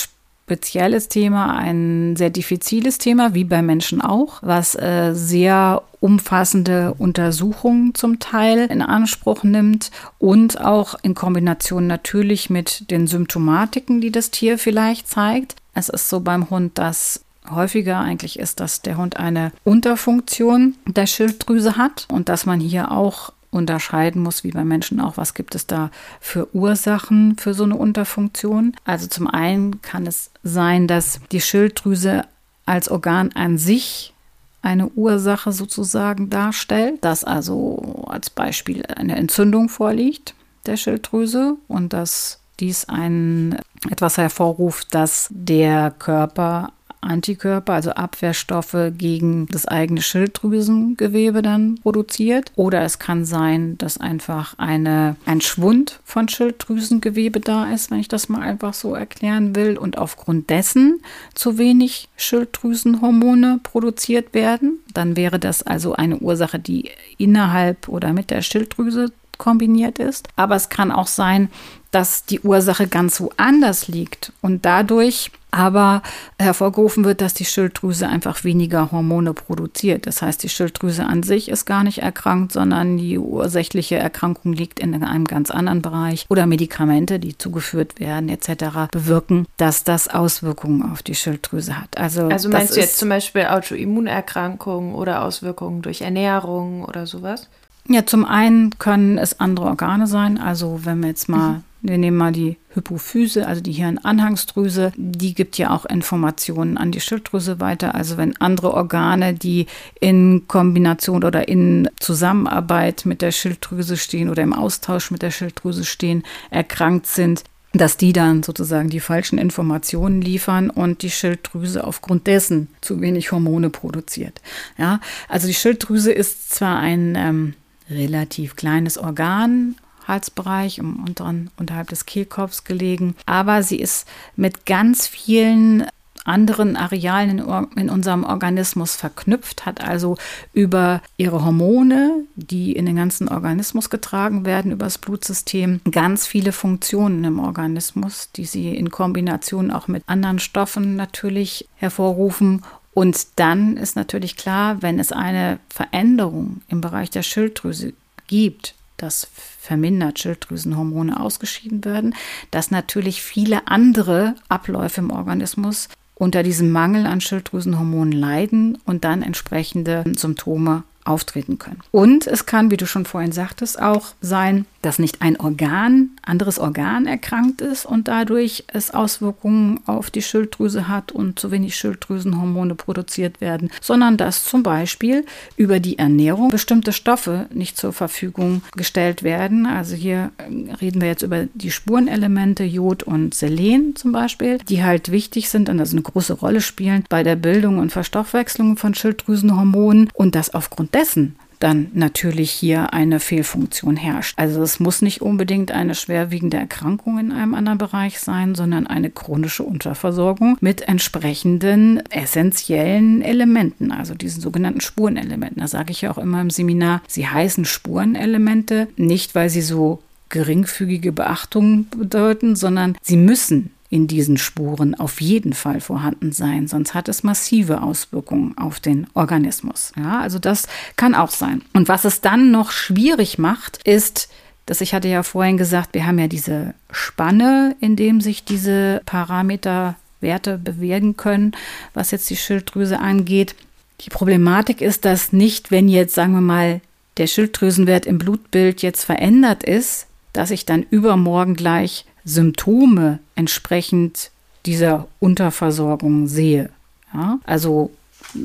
spezielles Thema, ein sehr diffiziles Thema, wie bei Menschen auch, was äh, sehr umfassende Untersuchungen zum Teil in Anspruch nimmt und auch in Kombination natürlich mit den Symptomatiken, die das Tier vielleicht zeigt. Es ist so beim Hund, dass häufiger eigentlich ist, dass der Hund eine Unterfunktion der Schilddrüse hat und dass man hier auch unterscheiden muss, wie bei Menschen auch, was gibt es da für Ursachen für so eine Unterfunktion. Also zum einen kann es sein, dass die Schilddrüse als Organ an sich eine Ursache sozusagen darstellt, dass also als Beispiel eine Entzündung vorliegt der Schilddrüse und dass dies ein etwas hervorruft, dass der Körper Antikörper, also Abwehrstoffe gegen das eigene Schilddrüsengewebe dann produziert. Oder es kann sein, dass einfach eine, ein Schwund von Schilddrüsengewebe da ist, wenn ich das mal einfach so erklären will, und aufgrund dessen zu wenig Schilddrüsenhormone produziert werden. Dann wäre das also eine Ursache, die innerhalb oder mit der Schilddrüse kombiniert ist. Aber es kann auch sein, dass die Ursache ganz woanders liegt und dadurch aber hervorgerufen wird, dass die Schilddrüse einfach weniger Hormone produziert. Das heißt, die Schilddrüse an sich ist gar nicht erkrankt, sondern die ursächliche Erkrankung liegt in einem ganz anderen Bereich oder Medikamente, die zugeführt werden etc. bewirken, dass das Auswirkungen auf die Schilddrüse hat. Also, also meinst du jetzt zum Beispiel Autoimmunerkrankungen oder Auswirkungen durch Ernährung oder sowas? Ja, zum einen können es andere Organe sein. Also wenn wir jetzt mal mhm. Wir nehmen mal die Hypophyse, also die Hirnanhangsdrüse. Die gibt ja auch Informationen an die Schilddrüse weiter. Also wenn andere Organe, die in Kombination oder in Zusammenarbeit mit der Schilddrüse stehen oder im Austausch mit der Schilddrüse stehen, erkrankt sind, dass die dann sozusagen die falschen Informationen liefern und die Schilddrüse aufgrund dessen zu wenig Hormone produziert. Ja, also die Schilddrüse ist zwar ein ähm, relativ kleines Organ, Halsbereich, im unteren, unterhalb des Kehlkopfs gelegen. Aber sie ist mit ganz vielen anderen Arealen in, in, unserem Organismus verknüpft, hat also über ihre Hormone, die in den ganzen Organismus getragen werden, über das Blutsystem, ganz viele Funktionen im Organismus, die sie in Kombination auch mit anderen Stoffen natürlich hervorrufen. Und dann ist natürlich klar, wenn es eine Veränderung im Bereich der Schilddrüse gibt, dass vermindert Schilddrüsenhormone ausgeschieden werden, dass natürlich viele andere Abläufe im Organismus unter diesem Mangel an Schilddrüsenhormonen leiden und dann entsprechende Symptome auftreten können. Und es kann, wie du schon vorhin sagtest, auch sein, dass nicht ein Organ, anderes Organ erkrankt ist und dadurch es Auswirkungen auf die Schilddrüse hat und zu wenig Schilddrüsenhormone produziert werden, sondern dass zum Beispiel über die Ernährung bestimmte Stoffe nicht zur Verfügung gestellt werden. Also hier ähm, reden wir jetzt über die Spurenelemente Jod und Selen zum Beispiel, die halt wichtig sind und also eine große Rolle spielen bei der Bildung und Verstoffwechslung von Schilddrüsenhormonen und dass aufgrund dessen dann natürlich hier eine Fehlfunktion herrscht. Also es muss nicht unbedingt eine schwerwiegende Erkrankung in einem anderen Bereich sein, sondern eine chronische Unterversorgung mit entsprechenden essentiellen Elementen, also diesen sogenannten Spurenelementen. Da sage ich ja auch immer im Seminar, sie heißen Spurenelemente, nicht weil sie so geringfügige Beachtung bedeuten, sondern sie müssen in diesen Spuren auf jeden Fall vorhanden sein, sonst hat es massive Auswirkungen auf den Organismus. Ja, also das kann auch sein. Und was es dann noch schwierig macht, ist, dass ich hatte ja vorhin gesagt, wir haben ja diese Spanne, in dem sich diese Parameterwerte bewegen können, was jetzt die Schilddrüse angeht. Die Problematik ist, dass nicht, wenn jetzt, sagen wir mal, der Schilddrüsenwert im Blutbild jetzt verändert ist, dass ich dann übermorgen gleich Symptome entsprechend dieser Unterversorgung sehe. Ja? Also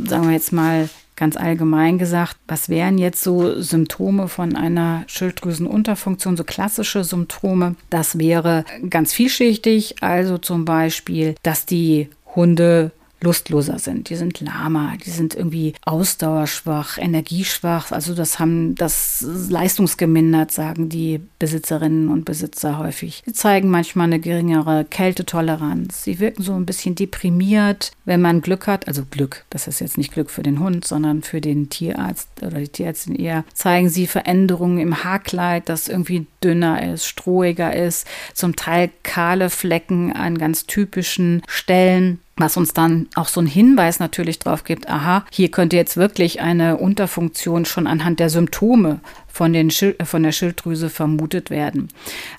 sagen wir jetzt mal ganz allgemein gesagt, was wären jetzt so Symptome von einer Schilddrüsenunterfunktion, so klassische Symptome? Das wäre ganz vielschichtig, also zum Beispiel, dass die Hunde lustloser sind, die sind lahmer, die sind irgendwie ausdauerschwach, energieschwach. Also das haben das leistungsgemindert, sagen die Besitzerinnen und Besitzer häufig. Sie zeigen manchmal eine geringere Kältetoleranz. Sie wirken so ein bisschen deprimiert, wenn man Glück hat. Also Glück, das ist jetzt nicht Glück für den Hund, sondern für den Tierarzt oder die Tierärztin eher. Zeigen sie Veränderungen im Haarkleid, das irgendwie dünner ist, strohiger ist, zum Teil kahle Flecken an ganz typischen Stellen was uns dann auch so einen Hinweis natürlich drauf gibt, aha, hier könnte jetzt wirklich eine Unterfunktion schon anhand der Symptome von, den von der Schilddrüse vermutet werden.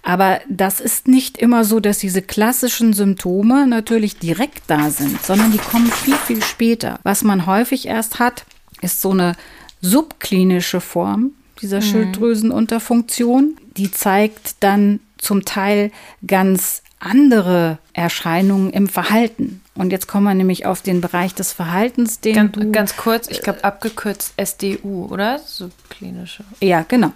Aber das ist nicht immer so, dass diese klassischen Symptome natürlich direkt da sind, sondern die kommen viel, viel später. Was man häufig erst hat, ist so eine subklinische Form dieser mhm. Schilddrüsenunterfunktion. Die zeigt dann zum Teil ganz andere Erscheinungen im Verhalten. Und jetzt kommen wir nämlich auf den Bereich des Verhaltens, den ganz, du, ganz kurz, ich glaube abgekürzt SDU, oder? Subklinische. Ja, genau.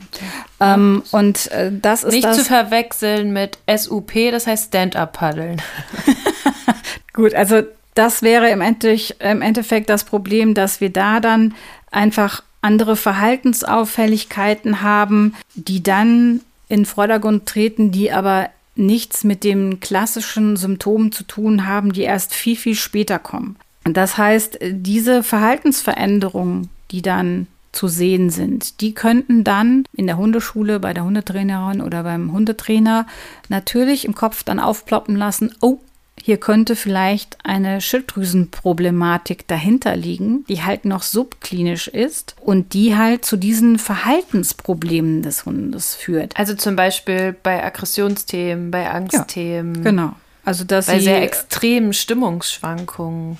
Ja. Ähm, und äh, das ist nicht das, zu verwechseln mit SUP, das heißt Stand-up-Paddeln. <laughs> Gut, also das wäre im Endeffekt, im Endeffekt das Problem, dass wir da dann einfach andere Verhaltensauffälligkeiten haben, die dann in Vordergrund treten, die aber nichts mit den klassischen Symptomen zu tun haben, die erst viel, viel später kommen. Das heißt, diese Verhaltensveränderungen, die dann zu sehen sind, die könnten dann in der Hundeschule, bei der Hundetrainerin oder beim Hundetrainer natürlich im Kopf dann aufploppen lassen, oh, hier könnte vielleicht eine Schilddrüsenproblematik dahinter liegen, die halt noch subklinisch ist und die halt zu diesen Verhaltensproblemen des Hundes führt. Also zum Beispiel bei Aggressionsthemen, bei Angstthemen. Ja, genau. Also dass bei sehr extremen Stimmungsschwankungen.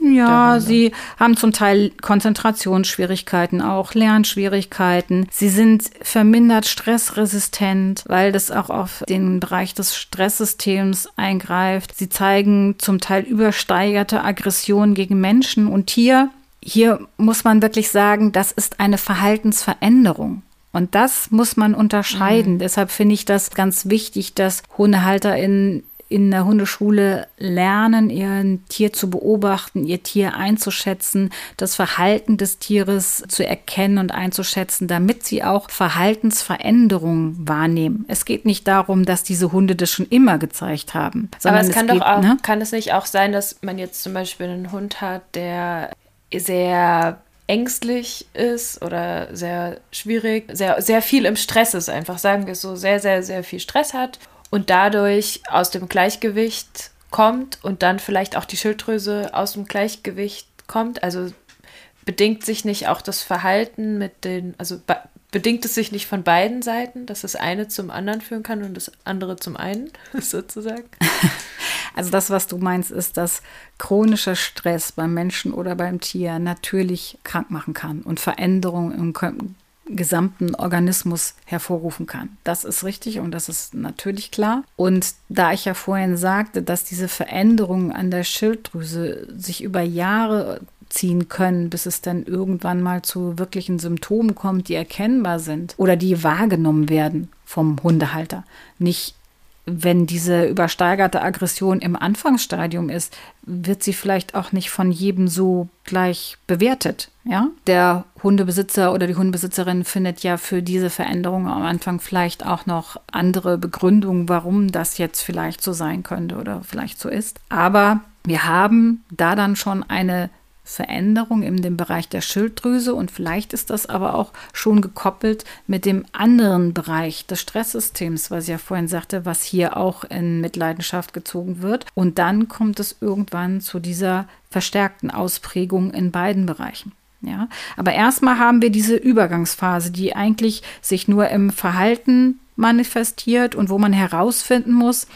Ja, sie haben zum Teil Konzentrationsschwierigkeiten, auch Lernschwierigkeiten. Sie sind vermindert stressresistent, weil das auch auf den Bereich des Stresssystems eingreift. Sie zeigen zum Teil übersteigerte Aggression gegen Menschen und Tier. Hier muss man wirklich sagen, das ist eine Verhaltensveränderung. Und das muss man unterscheiden. Mhm. Deshalb finde ich das ganz wichtig, dass HundehalterInnen in der Hundeschule lernen, ihr Tier zu beobachten, ihr Tier einzuschätzen, das Verhalten des Tieres zu erkennen und einzuschätzen, damit sie auch Verhaltensveränderungen wahrnehmen. Es geht nicht darum, dass diese Hunde das schon immer gezeigt haben. Aber es kann es geht, doch auch, ne? kann es nicht auch sein, dass man jetzt zum Beispiel einen Hund hat, der sehr ängstlich ist oder sehr schwierig, sehr, sehr viel im Stress ist, einfach sagen wir es so, sehr, sehr, sehr viel Stress hat und dadurch aus dem Gleichgewicht kommt und dann vielleicht auch die Schilddrüse aus dem Gleichgewicht kommt. Also bedingt sich nicht auch das Verhalten mit den, also bedingt es sich nicht von beiden Seiten, dass das eine zum anderen führen kann und das andere zum einen, <laughs> sozusagen? <laughs> Also das, was du meinst, ist, dass chronischer Stress beim Menschen oder beim Tier natürlich krank machen kann und Veränderungen im gesamten Organismus hervorrufen kann. Das ist richtig und das ist natürlich klar. Und da ich ja vorhin sagte, dass diese Veränderungen an der Schilddrüse sich über Jahre ziehen können, bis es dann irgendwann mal zu wirklichen Symptomen kommt, die erkennbar sind oder die wahrgenommen werden vom Hundehalter. Nicht wenn diese übersteigerte Aggression im Anfangsstadium ist, wird sie vielleicht auch nicht von jedem so gleich bewertet. Ja, der Hundebesitzer oder die Hundebesitzerin findet ja für diese Veränderung am Anfang vielleicht auch noch andere Begründungen, warum das jetzt vielleicht so sein könnte oder vielleicht so ist. Aber wir haben da dann schon eine Veränderung in dem Bereich der Schilddrüse und vielleicht ist das aber auch schon gekoppelt mit dem anderen Bereich des Stresssystems, was ich ja vorhin sagte, was hier auch in Mitleidenschaft gezogen wird. Und dann kommt es irgendwann zu dieser verstärkten Ausprägung in beiden Bereichen. Ja, aber erstmal haben wir diese Übergangsphase, die eigentlich sich nur im Verhalten manifestiert und wo man herausfinden muss,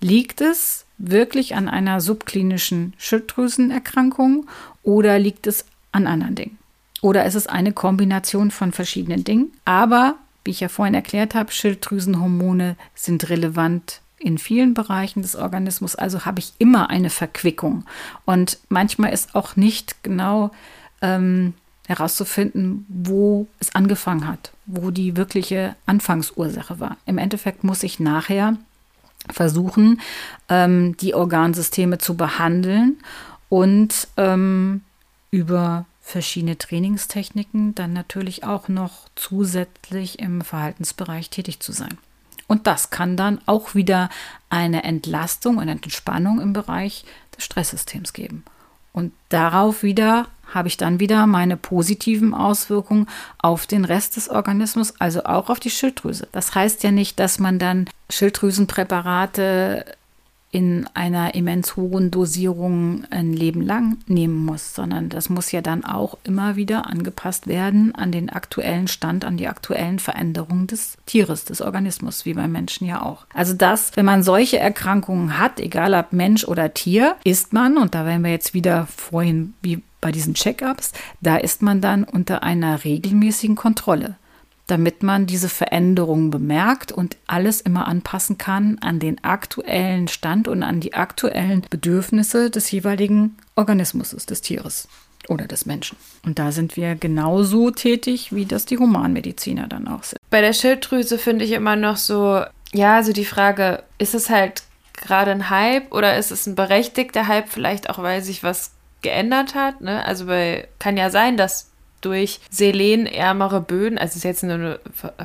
liegt es wirklich an einer subklinischen Schilddrüsenerkrankung oder liegt es an anderen Dingen? Oder ist es eine Kombination von verschiedenen Dingen? Aber, wie ich ja vorhin erklärt habe, Schilddrüsenhormone sind relevant in vielen Bereichen des Organismus, also habe ich immer eine Verquickung. Und manchmal ist auch nicht genau ähm, herauszufinden, wo es angefangen hat, wo die wirkliche Anfangsursache war. Im Endeffekt muss ich nachher versuchen, ähm, die Organsysteme zu behandeln und ähm, über verschiedene Trainingstechniken dann natürlich auch noch zusätzlich im Verhaltensbereich tätig zu sein. Und das kann dann auch wieder eine Entlastung und Entspannung im Bereich des Stresssystems geben. Und darauf wieder habe ich dann wieder meine positiven Auswirkungen auf den Rest des Organismus, also auch auf die Schilddrüse. Das heißt ja nicht, dass man dann Schilddrüsenpräparate in einer immens hohen Dosierung ein Leben lang nehmen muss, sondern das muss ja dann auch immer wieder angepasst werden an den aktuellen Stand, an die aktuellen Veränderungen des Tieres, des Organismus, wie beim Menschen ja auch. Also das, wenn man solche Erkrankungen hat, egal ob Mensch oder Tier, ist man, und da wären wir jetzt wieder vorhin wie bei diesen Check-ups, da ist man dann unter einer regelmäßigen Kontrolle damit man diese Veränderungen bemerkt und alles immer anpassen kann an den aktuellen Stand und an die aktuellen Bedürfnisse des jeweiligen Organismus, des Tieres oder des Menschen. Und da sind wir genauso tätig, wie das die Humanmediziner dann auch sind. Bei der Schilddrüse finde ich immer noch so, ja, also die Frage, ist es halt gerade ein Hype oder ist es ein berechtigter Hype, vielleicht auch, weil sich was geändert hat. Ne? Also bei, kann ja sein, dass durch selenärmere Böden, also ist jetzt nur eine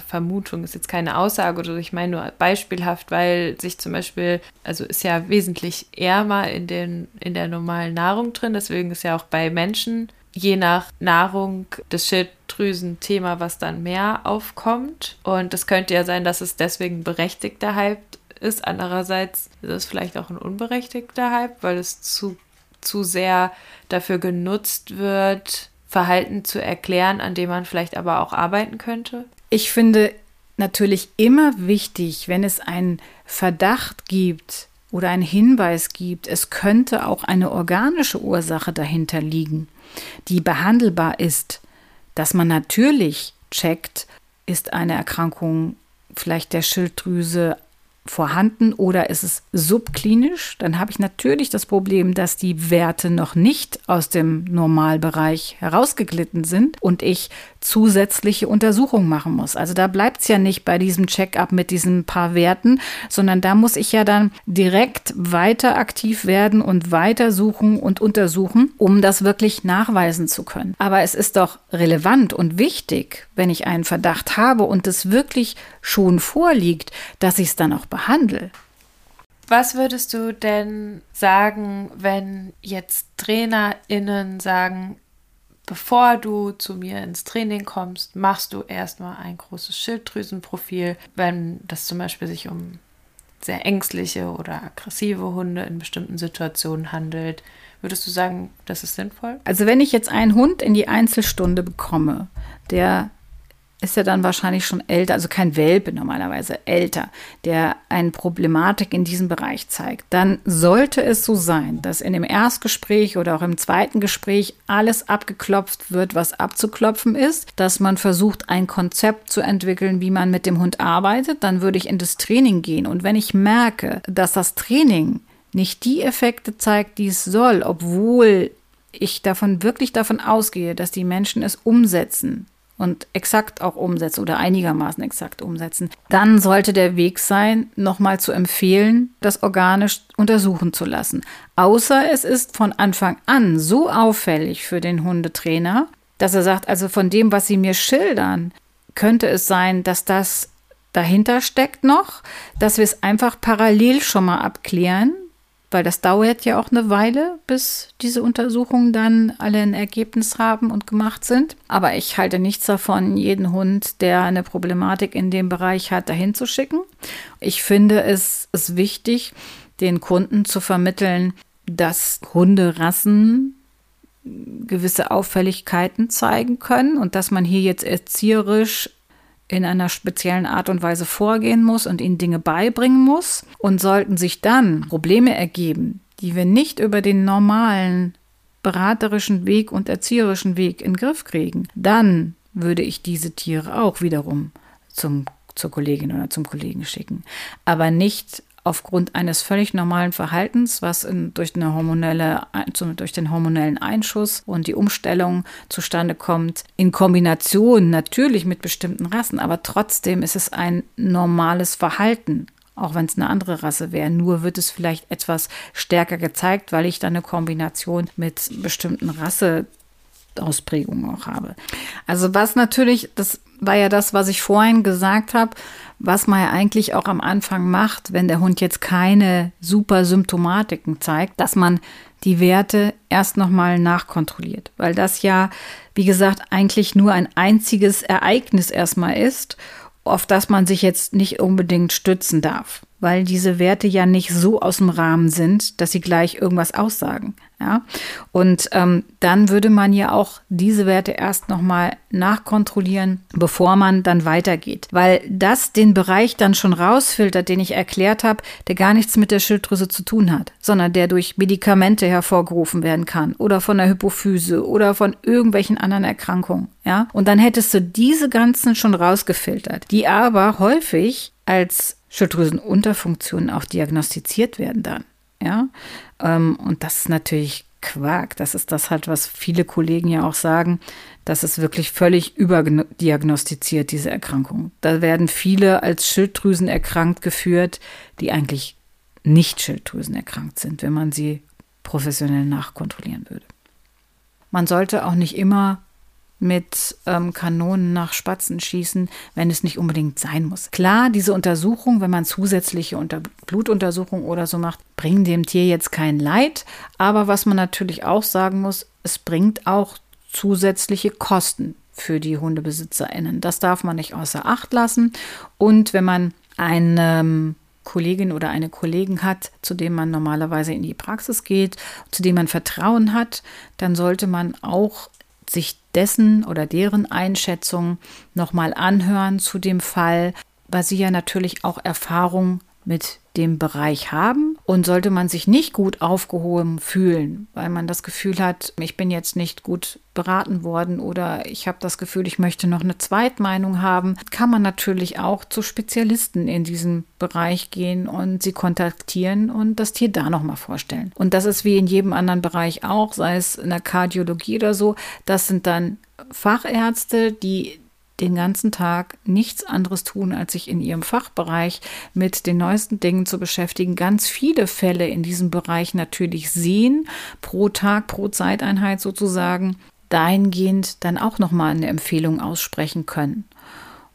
Vermutung, ist jetzt keine Aussage oder ich meine nur beispielhaft, weil sich zum Beispiel, also ist ja wesentlich ärmer in, den, in der normalen Nahrung drin, deswegen ist ja auch bei Menschen je nach Nahrung das Schilddrüsen-Thema, was dann mehr aufkommt. Und es könnte ja sein, dass es deswegen berechtigter Hype ist. Andererseits ist es vielleicht auch ein unberechtigter Hype, weil es zu, zu sehr dafür genutzt wird, Verhalten zu erklären, an dem man vielleicht aber auch arbeiten könnte? Ich finde natürlich immer wichtig, wenn es einen Verdacht gibt oder einen Hinweis gibt, es könnte auch eine organische Ursache dahinter liegen, die behandelbar ist, dass man natürlich checkt, ist eine Erkrankung vielleicht der Schilddrüse vorhanden oder ist es subklinisch, dann habe ich natürlich das Problem, dass die Werte noch nicht aus dem Normalbereich herausgeglitten sind und ich zusätzliche Untersuchungen machen muss. Also da bleibt es ja nicht bei diesem Check-up mit diesen paar Werten, sondern da muss ich ja dann direkt weiter aktiv werden und weiter suchen und untersuchen, um das wirklich nachweisen zu können. Aber es ist doch relevant und wichtig, wenn ich einen Verdacht habe und es wirklich schon vorliegt, dass ich es dann auch behandle. Was würdest du denn sagen, wenn jetzt TrainerInnen sagen, bevor du zu mir ins Training kommst, machst du erstmal ein großes Schilddrüsenprofil, wenn das zum Beispiel sich um sehr ängstliche oder aggressive Hunde in bestimmten Situationen handelt. Würdest du sagen, das ist sinnvoll? Also wenn ich jetzt einen Hund in die Einzelstunde bekomme, der ist er dann wahrscheinlich schon älter, also kein Welpe normalerweise, älter, der eine Problematik in diesem Bereich zeigt, dann sollte es so sein, dass in dem Erstgespräch oder auch im zweiten Gespräch alles abgeklopft wird, was abzuklopfen ist, dass man versucht, ein Konzept zu entwickeln, wie man mit dem Hund arbeitet, dann würde ich in das Training gehen. Und wenn ich merke, dass das Training nicht die Effekte zeigt, die es soll, obwohl ich davon wirklich davon ausgehe, dass die Menschen es umsetzen, und exakt auch umsetzen oder einigermaßen exakt umsetzen, dann sollte der Weg sein, nochmal zu empfehlen, das organisch untersuchen zu lassen. Außer es ist von Anfang an so auffällig für den Hundetrainer, dass er sagt, also von dem, was Sie mir schildern, könnte es sein, dass das dahinter steckt noch, dass wir es einfach parallel schon mal abklären, weil das dauert ja auch eine Weile, bis diese Untersuchungen dann alle ein Ergebnis haben und gemacht sind. Aber ich halte nichts davon, jeden Hund, der eine Problematik in dem Bereich hat, dahin zu schicken. Ich finde es ist wichtig, den Kunden zu vermitteln, dass Hunderassen gewisse Auffälligkeiten zeigen können und dass man hier jetzt erzieherisch in einer speziellen Art und Weise vorgehen muss und ihnen Dinge beibringen muss. Und sollten sich dann Probleme ergeben, die wir nicht über den normalen beraterischen Weg und erzieherischen Weg in den Griff kriegen, dann würde ich diese Tiere auch wiederum zum, zur Kollegin oder zum Kollegen schicken. Aber nicht aufgrund eines völlig normalen Verhaltens, was in, durch, eine hormonelle, durch den hormonellen Einschuss und die Umstellung zustande kommt, in Kombination natürlich mit bestimmten Rassen, aber trotzdem ist es ein normales Verhalten auch wenn es eine andere Rasse wäre. Nur wird es vielleicht etwas stärker gezeigt, weil ich dann eine Kombination mit bestimmten Rasseausprägungen auch habe. Also was natürlich, das war ja das, was ich vorhin gesagt habe, was man ja eigentlich auch am Anfang macht, wenn der Hund jetzt keine super Symptomatiken zeigt, dass man die Werte erst nochmal nachkontrolliert, weil das ja, wie gesagt, eigentlich nur ein einziges Ereignis erstmal ist, auf das man sich jetzt nicht unbedingt stützen darf weil diese Werte ja nicht so aus dem Rahmen sind, dass sie gleich irgendwas aussagen. Ja? Und ähm, dann würde man ja auch diese Werte erst nochmal nachkontrollieren, bevor man dann weitergeht. Weil das den Bereich dann schon rausfiltert, den ich erklärt habe, der gar nichts mit der Schilddrüse zu tun hat, sondern der durch Medikamente hervorgerufen werden kann oder von der Hypophyse oder von irgendwelchen anderen Erkrankungen. Ja? Und dann hättest du diese ganzen schon rausgefiltert, die aber häufig als Schilddrüsenunterfunktionen auch diagnostiziert werden dann. Ja, ähm, und das ist natürlich Quark. Das ist das halt, was viele Kollegen ja auch sagen. Das ist wirklich völlig überdiagnostiziert, diese Erkrankung. Da werden viele als Schilddrüsen erkrankt geführt, die eigentlich nicht Schilddrüsen erkrankt sind, wenn man sie professionell nachkontrollieren würde. Man sollte auch nicht immer mit ähm, Kanonen nach Spatzen schießen, wenn es nicht unbedingt sein muss. Klar, diese Untersuchung, wenn man zusätzliche Unter Blutuntersuchungen oder so macht, bringen dem Tier jetzt kein Leid. Aber was man natürlich auch sagen muss, es bringt auch zusätzliche Kosten für die HundebesitzerInnen. Das darf man nicht außer Acht lassen. Und wenn man eine Kollegin oder eine Kollegen hat, zu dem man normalerweise in die Praxis geht, zu dem man Vertrauen hat, dann sollte man auch sich dessen oder deren Einschätzung nochmal anhören zu dem Fall, weil sie ja natürlich auch Erfahrung mit dem Bereich haben und sollte man sich nicht gut aufgehoben fühlen, weil man das Gefühl hat, ich bin jetzt nicht gut beraten worden oder ich habe das Gefühl, ich möchte noch eine Zweitmeinung haben, kann man natürlich auch zu Spezialisten in diesem Bereich gehen und sie kontaktieren und das Tier da nochmal vorstellen. Und das ist wie in jedem anderen Bereich auch, sei es in der Kardiologie oder so, das sind dann Fachärzte, die den ganzen Tag nichts anderes tun, als sich in ihrem Fachbereich mit den neuesten Dingen zu beschäftigen. Ganz viele Fälle in diesem Bereich natürlich sehen, pro Tag, pro Zeiteinheit sozusagen, dahingehend dann auch nochmal eine Empfehlung aussprechen können.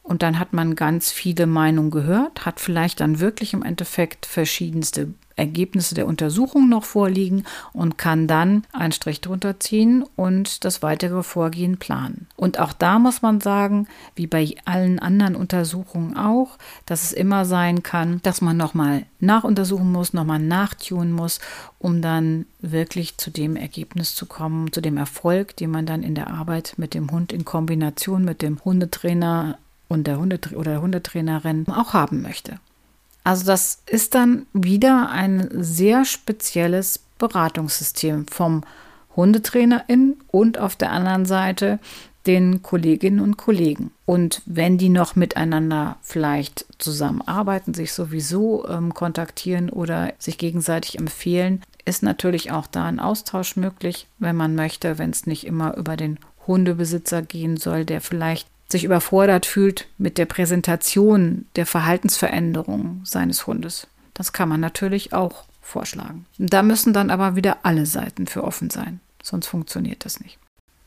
Und dann hat man ganz viele Meinungen gehört, hat vielleicht dann wirklich im Endeffekt verschiedenste Ergebnisse der Untersuchung noch vorliegen und kann dann einen Strich drunter ziehen und das weitere Vorgehen planen. Und auch da muss man sagen, wie bei allen anderen Untersuchungen auch, dass es immer sein kann, dass man nochmal nachuntersuchen muss, nochmal nachtun muss, um dann wirklich zu dem Ergebnis zu kommen, zu dem Erfolg, den man dann in der Arbeit mit dem Hund in Kombination mit dem Hundetrainer und der Hundetra oder der Hundetrainerin auch haben möchte. Also das ist dann wieder ein sehr spezielles Beratungssystem vom Hundetrainerin und auf der anderen Seite den Kolleginnen und Kollegen. Und wenn die noch miteinander vielleicht zusammenarbeiten, sich sowieso ähm, kontaktieren oder sich gegenseitig empfehlen, ist natürlich auch da ein Austausch möglich, wenn man möchte, wenn es nicht immer über den Hundebesitzer gehen soll, der vielleicht sich überfordert fühlt mit der Präsentation der Verhaltensveränderung seines Hundes. Das kann man natürlich auch vorschlagen. Da müssen dann aber wieder alle Seiten für offen sein, sonst funktioniert das nicht.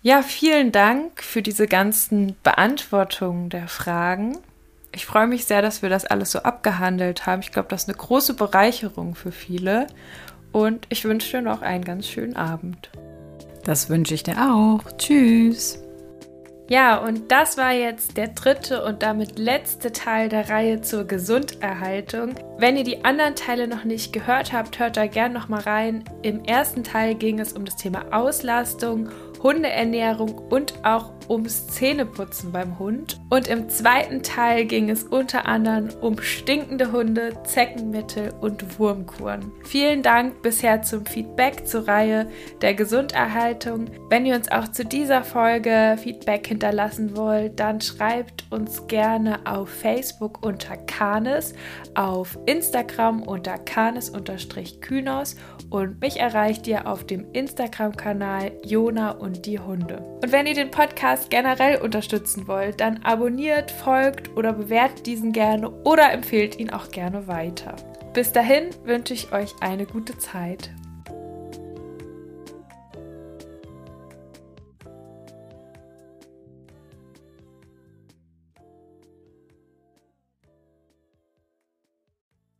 Ja, vielen Dank für diese ganzen Beantwortungen der Fragen. Ich freue mich sehr, dass wir das alles so abgehandelt haben. Ich glaube, das ist eine große Bereicherung für viele. Und ich wünsche dir noch einen ganz schönen Abend. Das wünsche ich dir auch. Tschüss. Ja, und das war jetzt der dritte und damit letzte Teil der Reihe zur Gesunderhaltung. Wenn ihr die anderen Teile noch nicht gehört habt, hört da gerne noch mal rein. Im ersten Teil ging es um das Thema Auslastung Hundeernährung und auch ums Zähneputzen beim Hund. Und im zweiten Teil ging es unter anderem um stinkende Hunde, Zeckenmittel und Wurmkuren. Vielen Dank bisher zum Feedback zur Reihe der Gesunderhaltung. Wenn ihr uns auch zu dieser Folge Feedback hinterlassen wollt, dann schreibt uns gerne auf Facebook unter Canis, auf Instagram unter Canis-Kynos und mich erreicht ihr auf dem Instagram-Kanal Jona und und die Hunde. Und wenn ihr den Podcast generell unterstützen wollt, dann abonniert, folgt oder bewertet diesen gerne oder empfehlt ihn auch gerne weiter. Bis dahin wünsche ich euch eine gute Zeit